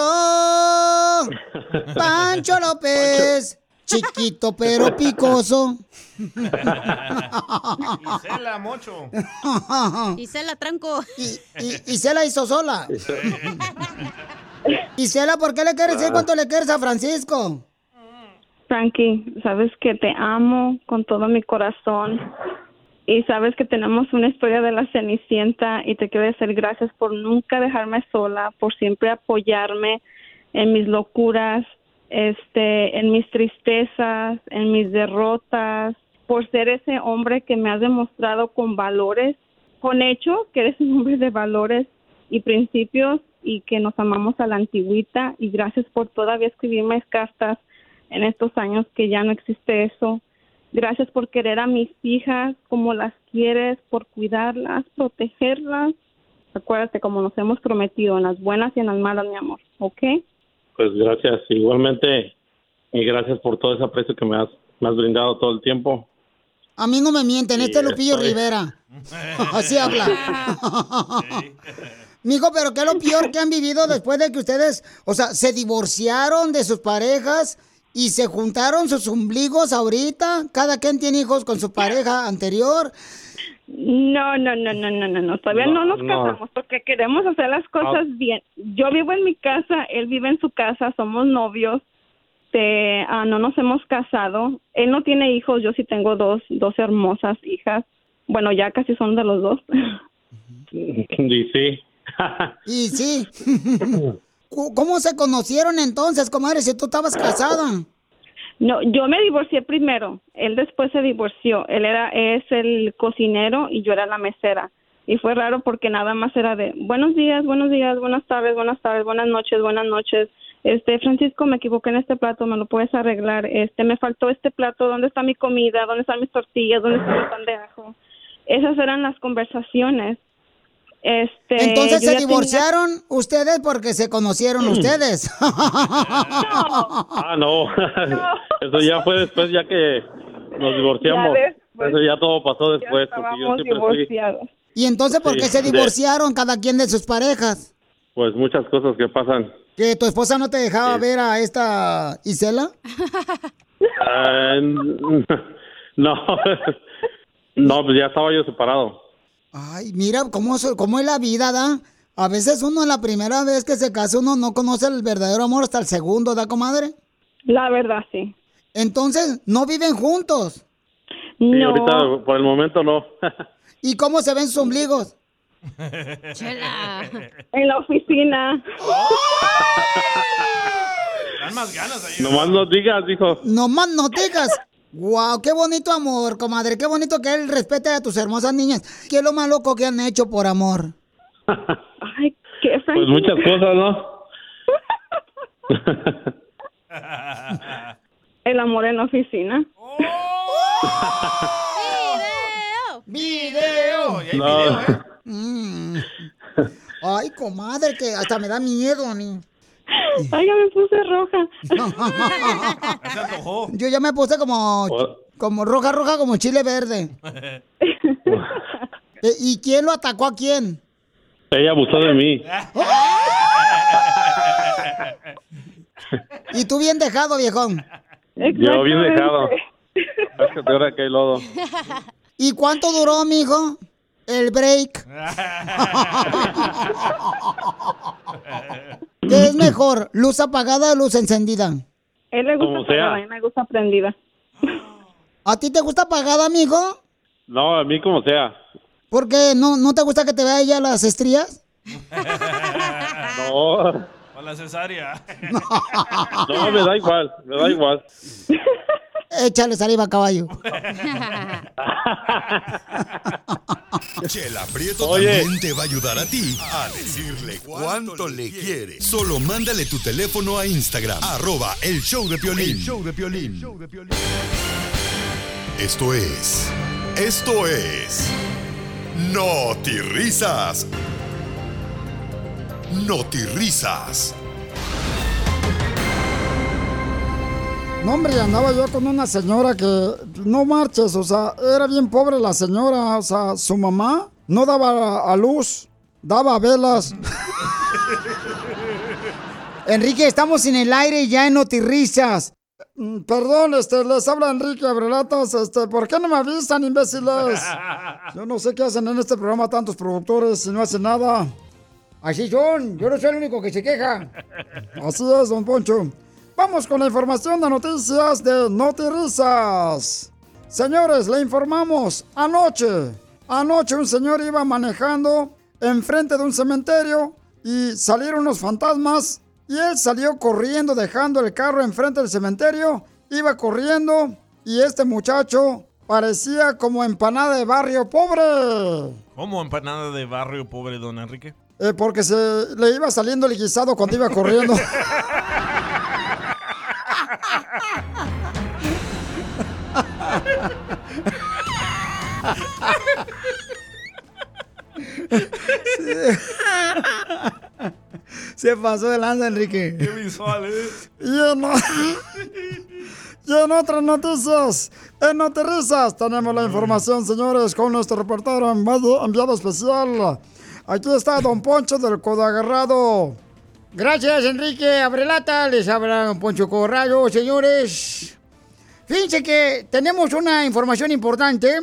Pancho López, chiquito pero picoso. Isela, mocho. Isela Tranco. Y, y se la hizo sola. Isela, ¿por qué le quieres decir cuánto le quieres a Francisco? Frankie, sabes que te amo con todo mi corazón y sabes que tenemos una historia de la Cenicienta y te quiero decir gracias por nunca dejarme sola, por siempre apoyarme en mis locuras, este, en mis tristezas, en mis derrotas, por ser ese hombre que me has demostrado con valores, con hecho que eres un hombre de valores y principios y que nos amamos a la antigüita y gracias por todavía escribirme cartas en estos años que ya no existe eso. Gracias por querer a mis hijas como las quieres, por cuidarlas, protegerlas. Acuérdate como nos hemos prometido, en las buenas y en las malas, mi amor, ¿ok? Pues gracias, igualmente, y gracias por todo ese aprecio que me has, me has brindado todo el tiempo. A mí no me mienten, este es Lupillo estoy- Rivera. Así habla. Mijo, pero ¿qué es lo peor que han vivido después de que ustedes, o sea, se divorciaron de sus parejas y se juntaron sus ombligos ahorita? Cada quien tiene hijos con su pareja anterior. No, no, no, no, no, no, no. Todavía no, No, nos no. casamos porque queremos hacer las cosas bien. Yo vivo en mi casa, él vive en su casa, somos novios. Te- ah, no nos hemos casado. Él no tiene hijos, yo sí tengo dos, dos hermosas hijas. Bueno, ya casi son de los dos. Y sí, Y sí. ¿Cómo se conocieron entonces, comadre, si tú estabas casada? No, yo me divorcié primero. Él después se divorció. Él era es el cocinero y yo era la mesera. Y fue raro porque nada más era de buenos días, buenos días, buenas tardes, buenas tardes, buenas noches, buenas noches. Este, Francisco, me equivoqué en este plato, me lo puedes arreglar. Este, me faltó este plato, ¿dónde está mi comida? ¿Dónde están mis tortillas? ¿Dónde está mi pan de? Esas eran las conversaciones. Este, Entonces se divorciaron ustedes porque se conocieron ustedes. Ah, no. Eso ya fue después, ya que nos divorciamos. Ya después. Eso ya todo pasó después. porque yo siempre fui, divorciados. ¿Y entonces por qué Sí, se de- divorciaron cada quien de sus parejas? pues muchas cosas que pasan. ¿Que tu esposa no te dejaba ver a esta Isela? Ah, no. No, pues ya estaba yo separado. Ay, mira cómo, cómo es la vida, ¿da? A veces uno la primera vez que se casa uno no conoce el verdadero amor hasta el segundo, ¿da, comadre? La verdad, sí. Entonces, ¿no viven juntos? Sí, ahorita por el momento no. ¿Y cómo se ven sus ombligos? En la oficina. Dan más ganas ahí. Nomás no digas, dijo. No más no digas. Wow, qué bonito amor, comadre. Qué bonito que él respete a tus hermosas niñas. ¿Qué es lo más loco que han hecho por amor? Ay, qué Pues muchas cosas, ¿no? El amor en la oficina. ¡Video! No. Mm. Ay, comadre, que hasta me da miedo a mí. Ay, ya me puse roja. Se antojó. Yo ya me puse como, como roja, roja, como chile verde. ¿Y quién lo atacó a quién? Ella abusó de mí. Y tú bien dejado, viejón. Yo bien dejado. Es que ahora que hay lodo. ¿Y cuánto duró, mijo? El break. ¿Qué es mejor, luz apagada o luz encendida? él le gusta apagada, a mí me gusta prendida. ¿A ti te gusta apagada, mijo? No, a mí como sea. ¿Por qué? ¿No, ¿No te gusta que te vea ella las estrías? No, O la cesárea. no, me da igual, me da igual. Échale saliva, caballo. Chela Prieto Oye. también te va a ayudar a ti a decirle cuánto le quiere. Solo mándale tu teléfono a Instagram, arroba el show de Piolín. El show de Esto es, esto es, no risas. No risas. No, hombre, andaba yo con una señora que, no marches, o sea, era bien pobre la señora, o sea, su mamá no daba a luz, daba velas. Enrique, estamos en el aire ya en Notirrisas. Mm, Perdón, este, les habla Enrique Abrelatas, este, ¿por qué no me avisan, imbéciles? Yo no sé qué hacen en este programa tantos productores y no hacen nada. Así son, yo no soy el único que se queja. Así es, don Poncho. Vamos con la información de noticias de Notirisas. Señores, le informamos. Anoche, anoche un señor iba manejando enfrente de un cementerio y salieron unos fantasmas y él salió corriendo dejando el carro enfrente del cementerio. Iba corriendo y este muchacho parecía como empanada de barrio pobre. ¿Cómo empanada de barrio pobre, don Enrique? Eh, porque se le iba saliendo el guisado cuando iba corriendo. Se pasó de lanza, Enrique. Qué visual, ¿eh? Y en, y en otras noticias, en Notirisas, tenemos la información, señores, con nuestro reportero enviado, enviado especial. Aquí está Don Poncho del Codo Agarrado. Gracias, Enrique Abrelata. Les habla Poncho Corrado, señores. Fíjense que tenemos una información importante,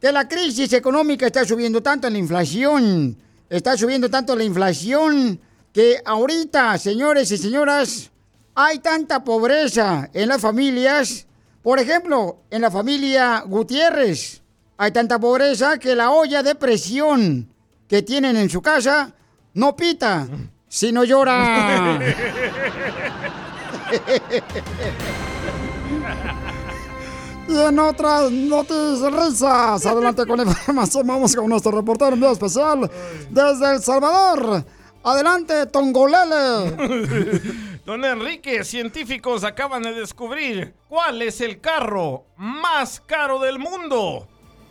que la crisis económica está subiendo tanto en la inflación, está subiendo tanto la inflación, que ahorita, señores y señoras, hay tanta pobreza en las familias. Por ejemplo, en la familia Gutiérrez, hay tanta pobreza que la olla de presión que tienen en su casa no pita, sino llora. Y en otras noticias risas, adelante con la información, vamos con nuestro reportero enviado especial desde El Salvador. Adelante, Tongolele. Don Enrique, científicos acaban de descubrir cuál es el carro más caro del mundo.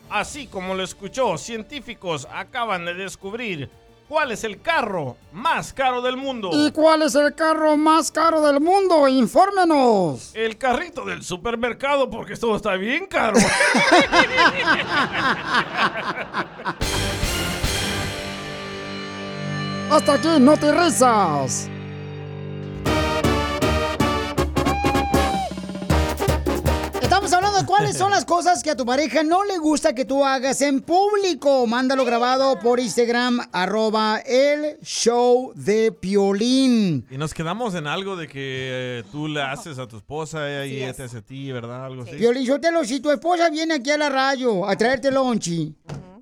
Así como lo escuchó, científicos acaban de descubrir ¿Cuál es el carro más caro del mundo? ¿Y cuál es el carro más caro del mundo? Infórmenos. El carrito del supermercado porque todo está bien caro. Hasta aquí, no te risas. Estamos hablando de cuáles son las cosas que a tu pareja no le gusta que tú hagas en público. Mándalo grabado por Instagram, arroba el show de Piolín. Y nos quedamos en algo de que eh, tú le haces a tu esposa y ella te hace a ti, ¿verdad? Algo así. Piolín, Sotelo, si tu esposa viene aquí a la radio a traerte lonchi,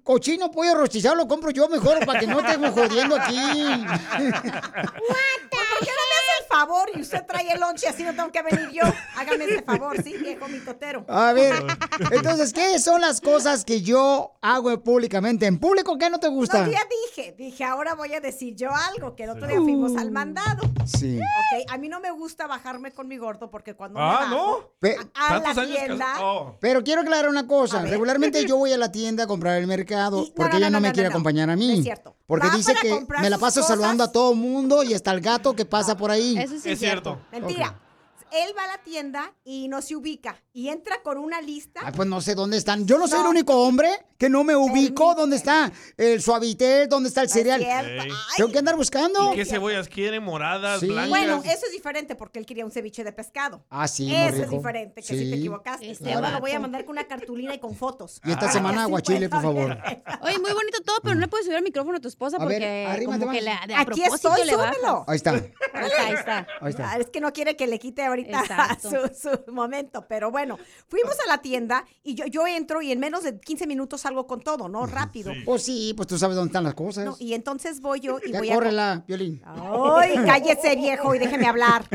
cochino pollo rostizado lo compro yo mejor para que no estemos jodiendo aquí. ¿Por qué no me favor y usted trae el lonche así no tengo que venir yo? Hágame ese favor, ¿sí, viejo mitotero? A ver, entonces, ¿qué son las cosas que yo hago públicamente? ¿En público qué no te gusta? No, ya dije, dije, ahora voy a decir yo algo, que el otro día fuimos al mandado. Sí. Ok, a mí no me gusta bajarme con mi gordo porque cuando Ah, me bajo ¿no? A la ¿Tantos años tienda... oh. Pero quiero aclarar una cosa. Regularmente yo voy a la tienda a comprar el mercado porque no, ella no, no, me no, quiere no. acompañar a mí. No es cierto. Porque Va dice que me la paso cosas. saludando a todo mundo y hasta el gato que pasa por ahí. Eso sí Es cierto. Mentira. Él va a la tienda y no se ubica y entra con una lista. Ay, pues no sé dónde están. Yo no soy el único hombre que no me ubico. ¿Dónde está el suavitel? ¿Dónde está el cereal? Tengo que andar buscando. ¿Y qué cebollas quiere? ¿Moradas, Sí. blancas? Bueno, eso es diferente porque él quería un ceviche de pescado. Ah, sí, Eso es diferente, que sí, Sí. te equivocaste. Este Ahora lo voy a mandar con una cartulina y con fotos. Y esta Ah, semana aguachile, por favor. Oye, muy bonito todo, pero no le puedes subir el micrófono a tu esposa A ver, porque como que le, de a Aquí estoy, le súbelo. Ahí está. Ahí está, ahí está. Ah, Es que no quiere que le quite ahorita su, su momento, pero bueno, fuimos a la tienda y yo, yo entro y en menos de 15 minutos salgo con todo, ¿no? Rápido. Pues sí, pues tú sabes dónde están las cosas. No, y entonces voy yo y ya voy a... córrela, Violín. ¡Ay, cállese viejo y déjeme hablar!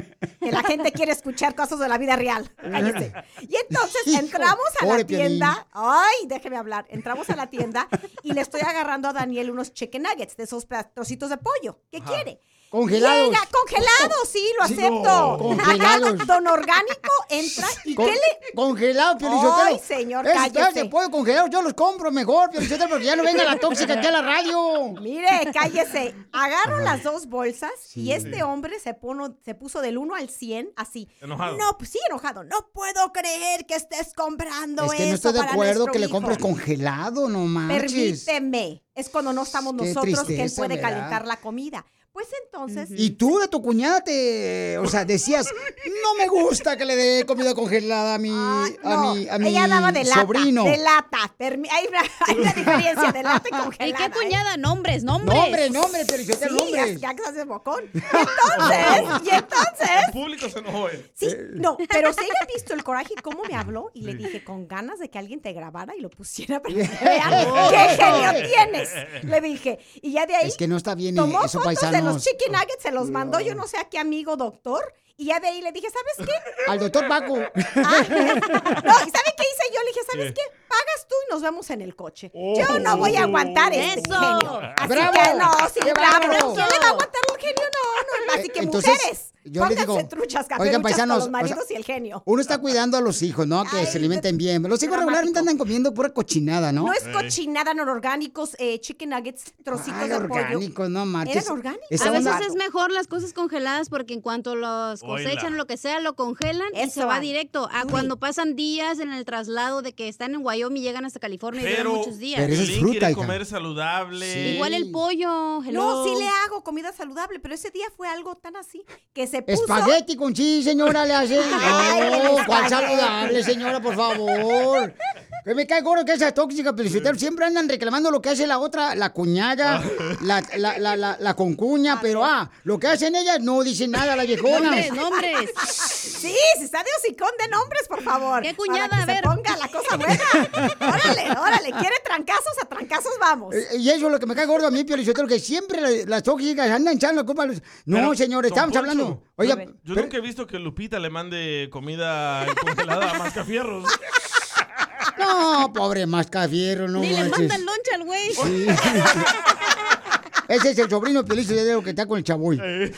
Que la gente quiere escuchar cosas de la vida real. Cállese. Y entonces entramos a la tienda. ¡Ay, déjeme hablar! Entramos a la tienda y le estoy agarrando a Daniel unos chicken nuggets de esos trocitos de pollo. ¿Qué quiere? Congelados. Llega, congelados, sí, lo Sí, acepto. no. Congelados. Don Orgánico entra y Con- ¿qué le...? Congelado, Ay, señor, Esos cállese. pollo congelados yo los compro mejor, Piolín Sotelo, porque ya no venga la tóxica aquí a la radio. Mire, cállese. Agarro las dos bolsas Sí. y este hombre se, pono- se puso del 1 al 100 así. Enojado. No, pues sí, enojado. No puedo creer que estés comprando Es que no eso estoy de acuerdo que le compres congelado, no manches. Permíteme. Es cuando no estamos Qué nosotros que él tristeza, puede ¿verdad? calentar la comida. Pues entonces... Y tú de tu cuñada te, o sea, decías, no me gusta que le dé comida congelada a mi, a No, mi, a mi ella daba de lata, sobrino. de lata. Hay, una, hay una diferencia de lata y congelada. ¿Y qué ¿eh? cuñada? Nombres, nombres. Nombre, nombre, Sí, nombres. ya que se hace bocón. Y entonces, y entonces... El público se enojó él. Sí, no, pero si ella ha visto el coraje y cómo me habló y le dije con ganas de que alguien te grabara y lo pusiera para que vean qué genio tienes. Le dije, y ya de ahí Es que no está bien tomó eso, fotos de los chicken nuggets, se los mandó yo no sé a qué amigo doctor y ya de ahí le dije, ¿sabes qué? Al doctor Paco. Ah, no, ¿y sabe qué hice yo? Le dije, ¿sabes ¿Qué? Pagas tú y nos vemos en el coche. Yo no voy a aguantar este Eso. genio. Así ¡Bravo! que no, sí, ¡Qué bravo. bravo! ¿Quién le va a aguantar un genio? No, no, así que Entonces, mujeres. Yo le pónganse digo, truchas, oigan, paisanos, los maridos o sea, y el genio. Uno está cuidando a los hijos, ¿no? Que se alimenten bien. Los hijos regularmente andan comiendo pura cochinada, ¿no? No es cochinada, no orgánicos, eh, chicken nuggets, trocitos Ay, de pollo. orgánicos, no marches. ¿Eran orgánicos? A veces onda- es mejor las cosas congeladas porque en cuanto los cosechan o lo que sea, lo congelan y se va va. directo. A cuando pasan días en el traslado de que están en Wyoming y llegan hasta California y duran muchos días. Pero eso es fruta, quiere hija. comer saludable. Igual el pollo, hello. No, sí le hago comida saludable, pero ese día fue algo tan así que se puso... Espagueti con cheese, señora, le hace. Ay, No, ¿cuál espagueti. saludable, señora, por favor? Que me cae gordo que esa tóxica, pero siempre andan reclamando lo que hace la otra, la cuñada, la, la, la, la, la concuña, pero ah, lo que hacen ellas no dicen nada las viejonas. Nombres, nombres. Sí, si está de hocicón de nombres, por favor. ¿Qué cuñada? Para que A se ver. ponga la cosa buena. órale, órale. ¿Quiere trancazos? A trancazos vamos. Eh, Y eso es lo que me cae gordo a mí, Piolichotelo, que siempre la- las tóxicas andan echando la culpa a los... No, Pero, señor, don estamos Poncho, hablando... Oiga, Yo pero- nunca he visto que Lupita le mande comida congelada a Mascafierros. no, pobre mascafierro, no Ni le mandan loncha al güey. Sí. Ese es el sobrino Piolichotelo que está con el chaboy. Ay,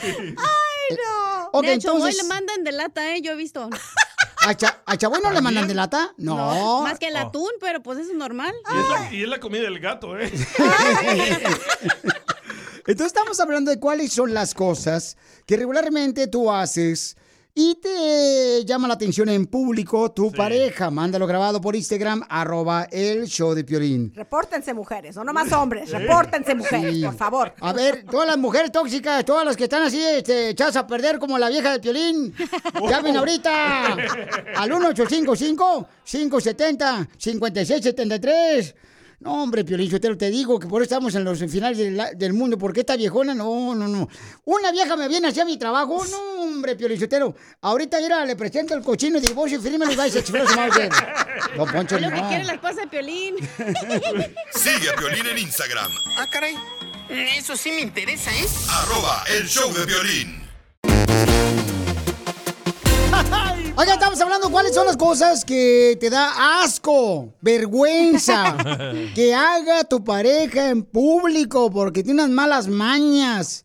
no. Ok, de hecho, hoy entonces... le mandan de lata, ¿eh? Yo he visto. ¿A, Cha- a Chaboy no le mandan de lata? No. Más que el Oh. atún, pero pues eso es normal. Y es, la, y es la comida del gato, ¿eh? Entonces estamos hablando de cuáles son las cosas que regularmente tú haces y te llama la atención en público tu pareja. Mándalo grabado por Instagram, arroba el show de Piolín. Repórtense mujeres, no nomás hombres, repórtense mujeres, Sí. por favor. A ver, todas las mujeres tóxicas, todas las que están así este, echadas a perder como la vieja de Piolín, llamen ahorita al 1855-570-5673. No, hombre, Piolín, yo te digo que por eso estamos en los finales del, del mundo, porque esta viejona, no, no, no. Una vieja me viene hacia mi trabajo, no, hombre, Piolín, Sotelo. Ahorita, mira, le presento el cochino de divorcio y firme y va y se chifló su Mauser. No, Poncho, Es lo que no. quiere la esposa de Piolín. Sigue a Piolín en Instagram, Ah, caray. Eso sí me interesa, ¿eh? arroba el show de violín. Oiga, estamos hablando cuáles son las cosas que te da asco, vergüenza, que haga tu pareja en público porque tiene unas malas mañas.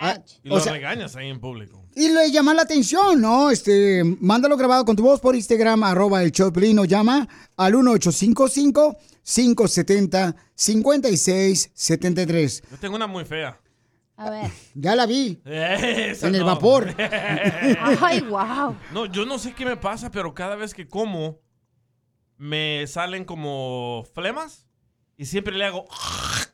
Ah, Y o lo sea, regañas ahí en público. y le llama la atención, ¿no? Este, mándalo grabado con tu voz por Instagram, arroba el Choplin, o llama al 1855-570-5673. Yo tengo una muy fea. A ver. Ya la vi. Esa En el no. vapor. Ay, wow. No, yo no sé qué me pasa, pero cada vez que como, me salen como flemas y siempre le hago.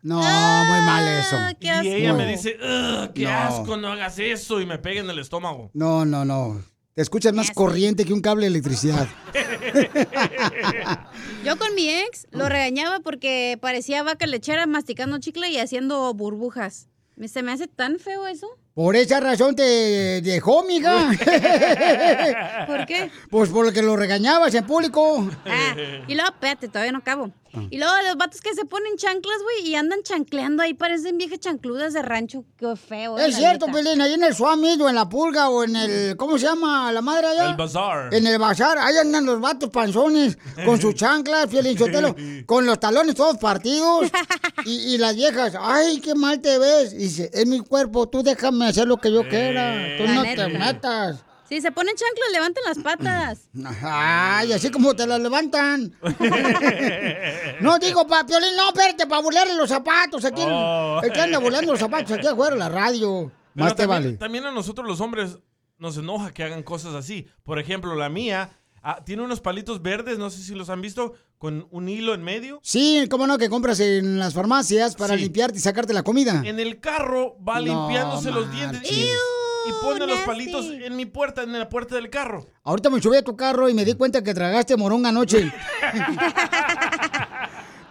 No, muy mal eso. y ella me No. dice, "Ugh, qué No. asco, no hagas eso. Y me pega en el estómago. No, no, no. Te escuchas más corriente que un cable de electricidad. Yo con mi ex lo regañaba porque parecía vaca lechera masticando chicle y haciendo burbujas. Se me hace tan feo eso. Por esa razón te dejó, mija. ¿Por qué? Pues porque lo regañabas en público. Ah, y luego, espérate, todavía no acabo. Ah. Y luego los vatos que se ponen chanclas, güey, y andan chancleando ahí, parecen viejas chancludas de rancho. Qué feo. eh, Es cierto, neta. Pelín, ahí en el Swamit o en la pulga o en el. ¿Cómo se llama la madre allá? El bazar. En el bazar, ahí andan los vatos panzones con sus chanclas, Piolín Sotelo, con los talones todos partidos. Y, y las viejas, ay, qué mal te ves. Y dice, es mi cuerpo, tú déjame hacer lo que yo quiera. Tú La no neta. te metas. Si se ponen chanclas, levanten las patas. Ay, así como te las levantan. no, digo, pa, Piolín, no, espérate, para burlarle los zapatos. Aquí, Oh. el que anda burlando los zapatos aquí afuera la radio. Pero Más te también, vale. también a nosotros los hombres nos enoja que hagan cosas así. Por ejemplo, la mía ah, tiene unos palitos verdes, no sé si los han visto, con un hilo en medio. Sí, cómo no, que compras en las farmacias para Sí. limpiarte y sacarte la comida. En el carro va No limpiándose los dientes y, marches. Y pone los palitos en mi puerta, en la puerta del carro. Ahorita me subí a tu carro y me di cuenta que tragaste morón anoche.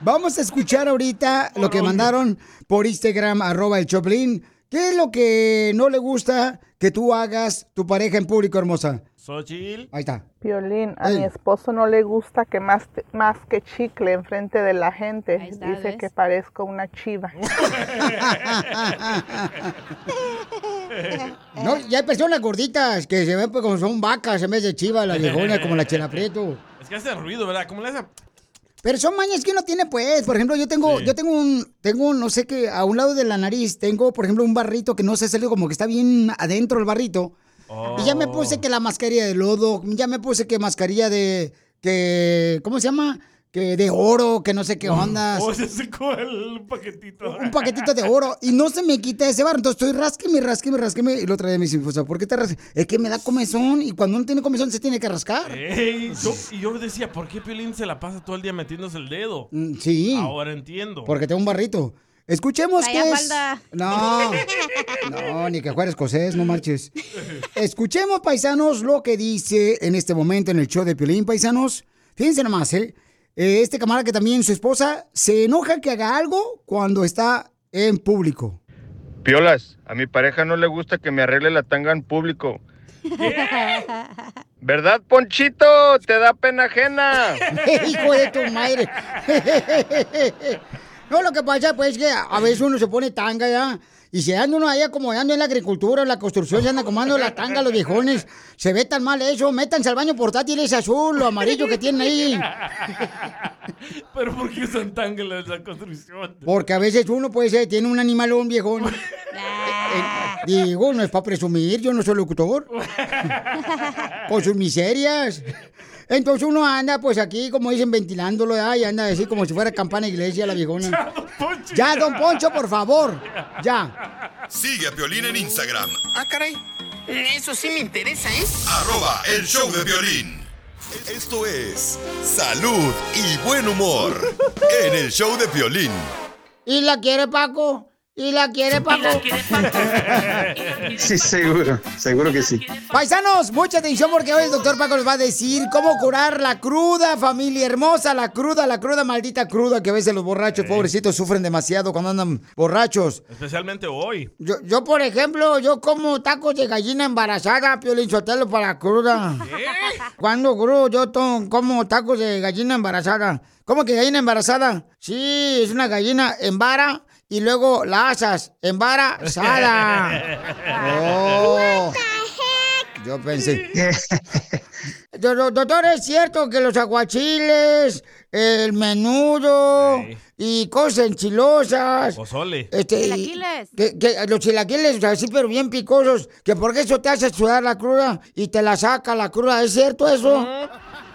Vamos a escuchar ahorita lo que mandaron por Instagram, arroba el Choplin. ¿Qué es lo que no le gusta que tú hagas tu pareja en público, hermosa? Xochitl. Ahí está. Piolín, a Ey. mi esposo no le gusta que más, más que chicle enfrente de la gente. está, Dice ¿ves? que parezco una chiva. No, ya hay personas gorditas que se ven pues, como son vacas en vez de chivas, las viejonas, como la Chela Prieto. Es que hace ruido, ¿verdad? ¿Cómo le hace? Pero son mañas que uno tiene, pues. Por ejemplo, yo tengo, yo tengo un, tengo un, no sé qué, a un lado de la nariz, tengo, por ejemplo, un barrito que no se salió como que está bien adentro el barrito. Y ya me Oh. puse que la mascarilla de lodo, ya me puse que mascarilla de, que, ¿cómo se llama? Que de oro, que no sé qué onda. Oh, se secó el paquetito. Un paquetito de oro y no se me quita ese barro. Entonces estoy rasqueme, rasqueme, rasqueme. Y me dice, mi esposa, ¿por qué te rasques? Es que me da comezón y cuando uno tiene comezón se tiene que rascar. Ey, yo- y yo decía, ¿por qué Piolín se la pasa todo el día metiéndose el dedo? Mm, Sí. Ahora entiendo. Porque tengo un barrito. Escuchemos Vaya qué es. falda. No, no, ni que fuera escocés, no marches. Escuchemos, paisanos, lo que dice en este momento en el show de Piolín, paisanos. Fíjense nomás, ¿eh? Eh, Este camarada que también su esposa se enoja que haga algo cuando está en público. Piolas, a mi pareja no le gusta que me arregle la tanga en público. ¿Verdad, Ponchito? Te da pena ajena. Hijo de tu madre. No, lo que pasa pues es que a veces uno se pone tanga ya. Y se anda uno ahí acomodando en la agricultura, en la construcción, se anda acomodando la tanga los viejones. Se ve tan mal eso. Métanse al baño portátil ese azul o amarillo que tienen ahí. Pero ¿por qué usan tanga en la construcción? Porque a veces uno puede ser, tiene un animalón viejón. Digo, no es para presumir, yo no soy locutor. Con sus miserias. Entonces uno anda, pues aquí, como dicen, ventilándolo, y anda así como si fuera campana de iglesia la viejona. Ya, don Poncho, por favor. Ya. Sigue a Piolín en Instagram, Ah, caray. Eso sí me interesa, ¿eh? arroba el show de violín. Esto es salud y buen humor en el show de violín. ¿Y la quiere Paco? ¿Y la quiere Paco? Sí, seguro, seguro que sí. Paisanos, mucha atención porque hoy el doctor Paco les va a decir cómo curar la cruda, familia hermosa, la cruda, la cruda, maldita cruda que a veces los borrachos, pobrecitos, sufren demasiado cuando andan borrachos. Especialmente hoy. Yo, yo, por ejemplo, yo como tacos de gallina embarazada, Piolín Sotelo, para cruda. Cuando crudo, yo como tacos de gallina embarazada. ¿Cómo que gallina embarazada? Sí, es una gallina en vara y luego la asas embarazada. Oh. Yo pensé. Do- do- Doctor, ¿es cierto que los aguachiles, el menudo y cosas enchilosas, Pozole. este, y- Que, que los chilaquiles, así pero bien picosos, que porque eso te hace sudar la cruda y te la saca la cruda, ¿es cierto eso?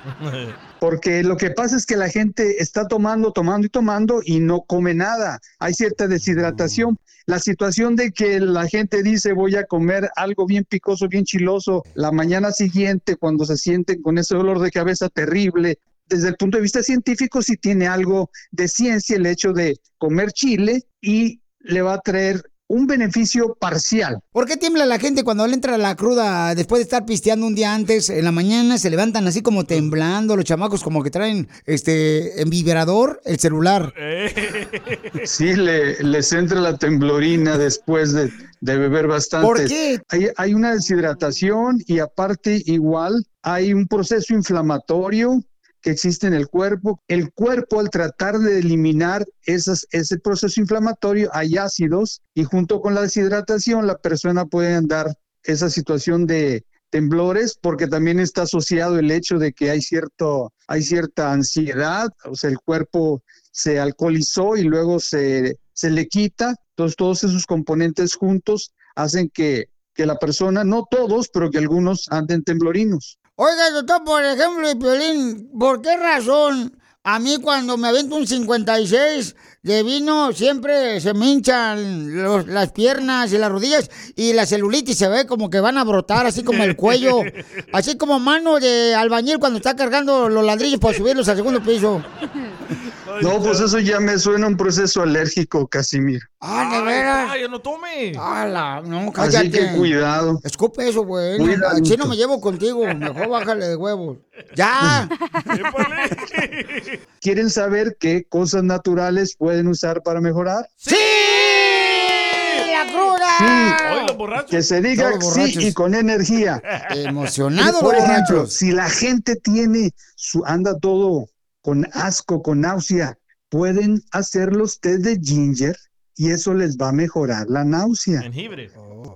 Porque lo que pasa es que la gente está tomando, tomando y tomando y no come nada. Hay cierta deshidratación. La situación de que la gente dice voy a comer algo bien picoso, bien chiloso, la mañana siguiente cuando se sienten con ese dolor de cabeza terrible, desde el punto de vista científico sí tiene algo de ciencia el hecho de comer chile y le va a traer un beneficio parcial. ¿Por qué tiembla la gente cuando le entra la cruda después de estar pisteando un día antes? En la mañana se levantan así como temblando, los chamacos como que traen este en vibrador el celular. Sí, le, les entra la temblorina después de, de beber bastante. ¿Por qué? Hay, hay una deshidratación y aparte igual hay un proceso inflamatorio que existe en el cuerpo. El cuerpo al tratar de eliminar esas, ese proceso inflamatorio hay ácidos y junto con la deshidratación la persona puede andar esa situación de temblores porque también está asociado el hecho de que hay cierto hay cierta ansiedad, o sea, el cuerpo se alcoholizó y luego se, se le quita. Entonces, todos esos componentes juntos hacen que, que la persona, no todos, pero que algunos anden temblorinos. Oiga, doctor, por ejemplo, y Piolín, ¿por qué razón a mí cuando me avento un 56 de vino siempre se me hinchan las piernas y las rodillas y la celulitis se ve como que van a brotar, así como el cuello, así como mano de albañil cuando está cargando los ladrillos para subirlos al segundo piso? No, pues eso ya me suena un proceso alérgico, Casimir. Ah, de veras. ¡Ay, no tome! ¡Hala! No, cállate. Así que cuidado. Escupe eso, güey. No, Cuidadito. así no me llevo contigo. Mejor bájale de huevos. ¡Ya! ¿Quieren saber qué cosas naturales pueden usar para mejorar? ¡Sí! ¡La cruda! Sí, que se diga sí y con energía. Emocionados Por ejemplo, borrachos. si la gente tiene su anda todo con asco, con náusea, pueden hacer los té de ginger y eso les va a mejorar la náusea. Jengibre.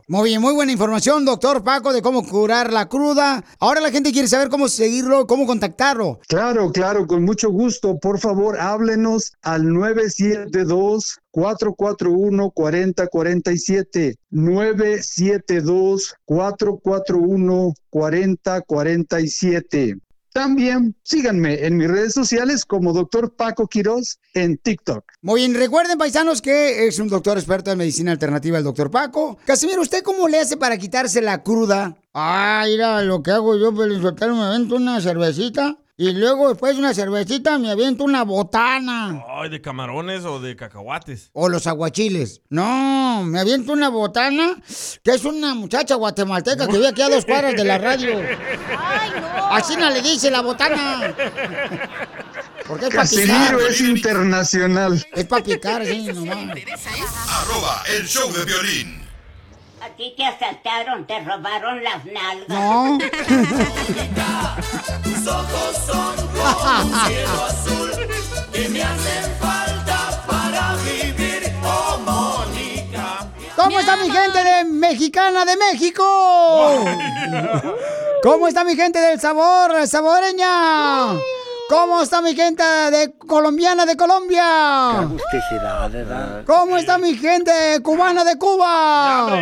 Muy bien, muy buena información, doctor Paco, de cómo curar la cruda. Ahora la gente quiere saber cómo seguirlo, cómo contactarlo. Claro, claro, con mucho gusto. Por favor, háblenos al 972-441-4047. 972-441-4047. También síganme en mis redes sociales como Dr. Paco Quiroz en TikTok. Muy bien, recuerden, paisanos, que es un doctor experto en medicina alternativa, el doctor Paco. Casimiro, ¿usted cómo le hace para quitarse la cruda? Ah, mira, lo que hago yo, Pelizotelo, me avento una cervecita y luego después de una cervecita me aviento una botana. Ay, de camarones o de cacahuates. O los aguachiles. No, me aviento una botana, que es una muchacha guatemalteca que vive aquí a dos cuadras de la radio. Así no le dice la botana. Porque es para picar. Casimiro es internacional. Es para picar, sí, nomás. Arroba el show de violín. Ti te asaltaron, te robaron las nalgas. No. Tus ojos son como un cielo azul que me hacen falta para vivir, oh Mónica. ¿Cómo está mi gente de Mexicana de México? ¿Cómo está mi gente del sabor, saboreña? ¿Cómo está mi gente de colombiana de Colombia? Agusticidad, ¿verdad? ¿Cómo está mi gente cubana de Cuba?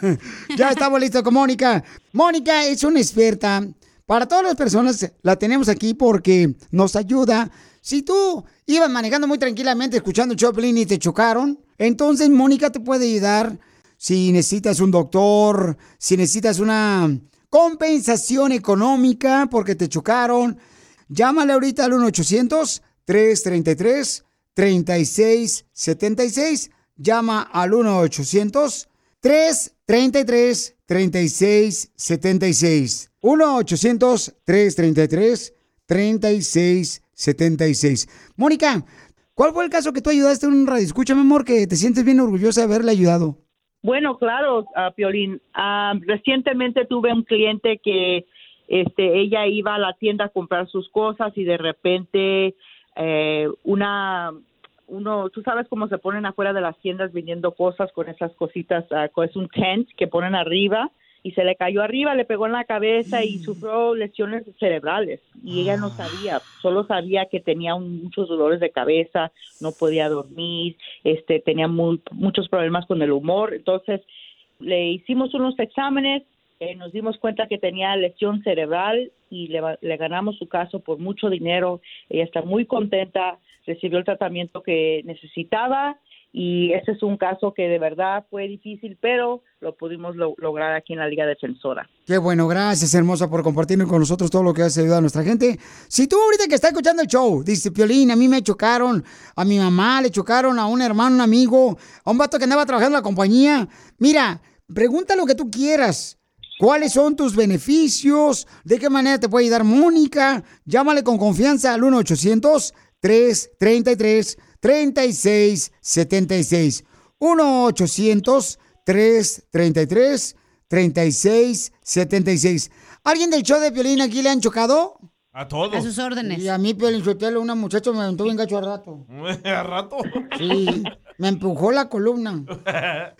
ya estamos listos con Mónica. Mónica es una experta. Para todas las personas la tenemos aquí porque nos ayuda. Si tú ibas manejando muy tranquilamente escuchando Choplin y te chocaron, entonces Mónica te puede ayudar si necesitas un doctor, si necesitas una compensación económica porque te chocaron. Llámale ahorita al 1-800-333-3676. Llama al 1-800-333-3676. 1-800-333-3676. Mónica, ¿cuál fue el caso que tú ayudaste en un radio? Escúchame, amor, que te sientes bien orgullosa de haberle ayudado. Bueno, claro. Ah, recientemente tuve un cliente que este, ella iba a la tienda a comprar sus cosas y de repente eh, una uno, tú sabes cómo se ponen afuera de las tiendas vendiendo cosas con esas cositas, ah, con- es un tent que ponen arriba y se le cayó arriba, le pegó en la cabeza y sufrió lesiones cerebrales. Y ella no sabía, solo sabía que tenía un- muchos dolores de cabeza, no podía dormir, este, tenía muy- muchos problemas con el humor, entonces le hicimos unos exámenes, eh, nos dimos cuenta que tenía lesión cerebral y le, ganamos su caso por mucho dinero. Ella está muy contenta, recibió el tratamiento que necesitaba y ese es un caso que de verdad fue difícil, pero lo pudimos lo- lograr aquí en la Liga Defensora. Qué bueno, gracias hermosa por compartir con nosotros todo lo que has ayudado a nuestra gente. Si tú ahorita que estás escuchando el show, dice Piolín, a mí me chocaron, a mi mamá le chocaron, a un hermano, un amigo, a un vato que andaba trabajando en la compañía. Mira, pregunta lo que tú quieras. ¿Cuáles son tus beneficios? ¿De qué manera te puede ayudar Mónica? Llámale con confianza al 1-800-333-3676. 1-800-333-3676. ¿Alguien del show de Piolín aquí le han chocado? A todos. A sus órdenes. Y a mí, Piolín Sotelo, una muchacha me aventó bien gacho al rato. ¿A rato? Sí, me empujó la columna.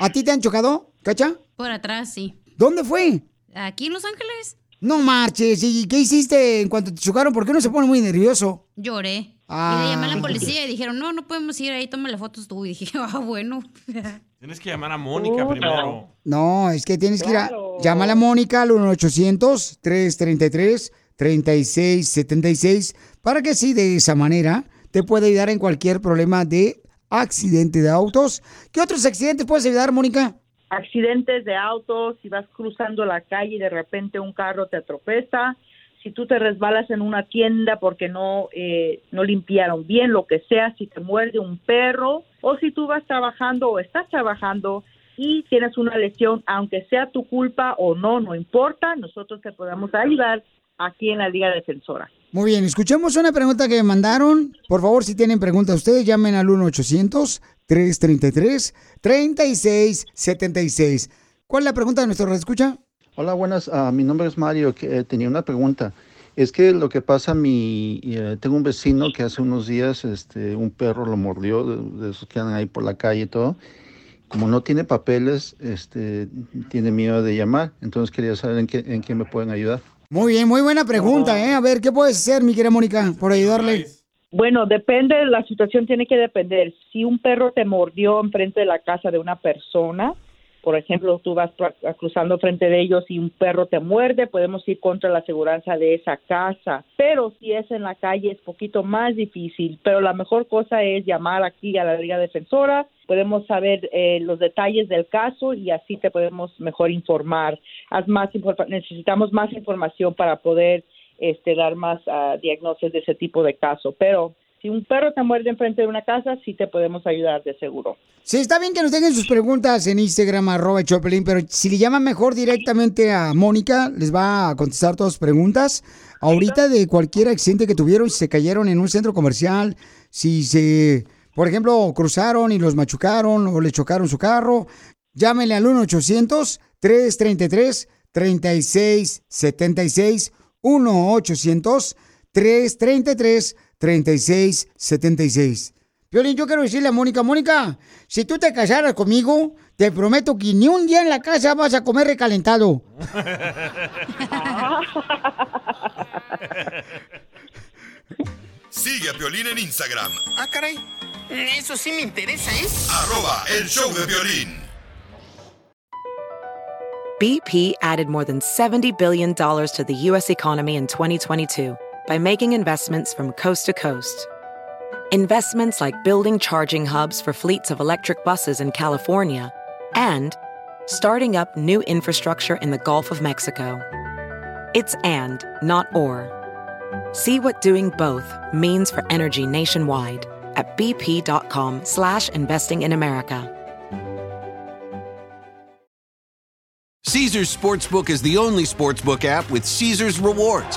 ¿A ti te han chocado, cacha? Por atrás, sí. ¿Dónde fue? Aquí en Los Ángeles. No marches. ¿Y qué hiciste en cuanto te chocaron? ¿Por qué no se pone muy nervioso? Lloré. Ah. Y le llamé a la policía y dijeron, no, no podemos ir ahí, toma las fotos tú. Y dije, ah, bueno. Tienes que llamar a Mónica primero. No, es que tienes que ir a... Claro. Llámale a Mónica al 1-800-333-3676 para que sí, de esa manera, te pueda ayudar en cualquier problema de accidente de autos. ¿Qué otros accidentes puedes ayudar, Mónica? accidentes de autos, si vas cruzando la calle y de repente un carro te atropeza, si tú te resbalas en una tienda porque no, eh, no limpiaron bien, lo que sea, si te muerde un perro, o si tú vas trabajando o estás trabajando y tienes una lesión, aunque sea tu culpa o no, no importa, nosotros te podemos ayudar aquí en la Liga Defensora. Muy bien, escuchemos una pregunta que me mandaron. Por favor, si tienen preguntas ustedes, llamen al 1-800-333-3676. ¿Cuál es la pregunta de nuestro escucha? Hola, buenas. ah, mi nombre es Mario. Que, eh, tenía una pregunta. Es que lo que pasa, mi, eh, tengo un vecino que hace unos días este, un perro lo mordió, de, de esos que andan ahí por la calle y todo. Como no tiene papeles, este, tiene miedo de llamar. Entonces quería saber en qué, en qué me pueden ayudar. Muy bien, muy buena pregunta, ¿eh? A ver, ¿qué puedes hacer, mi querida Mónica, por ayudarle? Bueno, depende, la situación tiene que depender. Si un perro te mordió enfrente de la casa de una persona, por ejemplo, tú vas cruzando frente de ellos y un perro te muerde, podemos ir contra la aseguranza de esa casa. Pero si es en la calle es poquito más difícil. Pero la mejor cosa es llamar aquí a la Liga Defensora. Podemos saber eh, los detalles del caso y así te podemos mejor informar. Haz más infor- necesitamos más información para poder este, dar más ah, diagnósticos de ese tipo de caso. Pero si un perro te muerde enfrente de una casa, sí te podemos ayudar de seguro. Sí, está bien que nos tengan sus preguntas en Instagram, arroba Choplin, pero si le llaman mejor directamente a Mónica, les va a contestar todas sus preguntas. Ahorita de cualquier accidente que tuvieron, si se cayeron en un centro comercial, si se, por ejemplo, cruzaron y los machucaron o le chocaron su carro, llámenle al 1-800-333-3676, 1-800-333-3676. Piolín, yo quiero decirle a Mónica, Mónica, si tú te casaras conmigo, te prometo que ni un día en la casa vas a comer recalentado. Sigue a Piolín en Instagram, Ah, caray. Eso sí me interesa, ¿eh? arroba el show de violín. BP added more than $70 billion to the U.S. economy in 2022 by making investments from coast to coast. Investments like building charging hubs for fleets of electric buses in California and starting up new infrastructure in the Gulf of Mexico. It's and, not or. See what doing both means for energy nationwide at bp.com slash investing in America. Caesar's Sportsbook is the only sportsbook app with Caesar's rewards.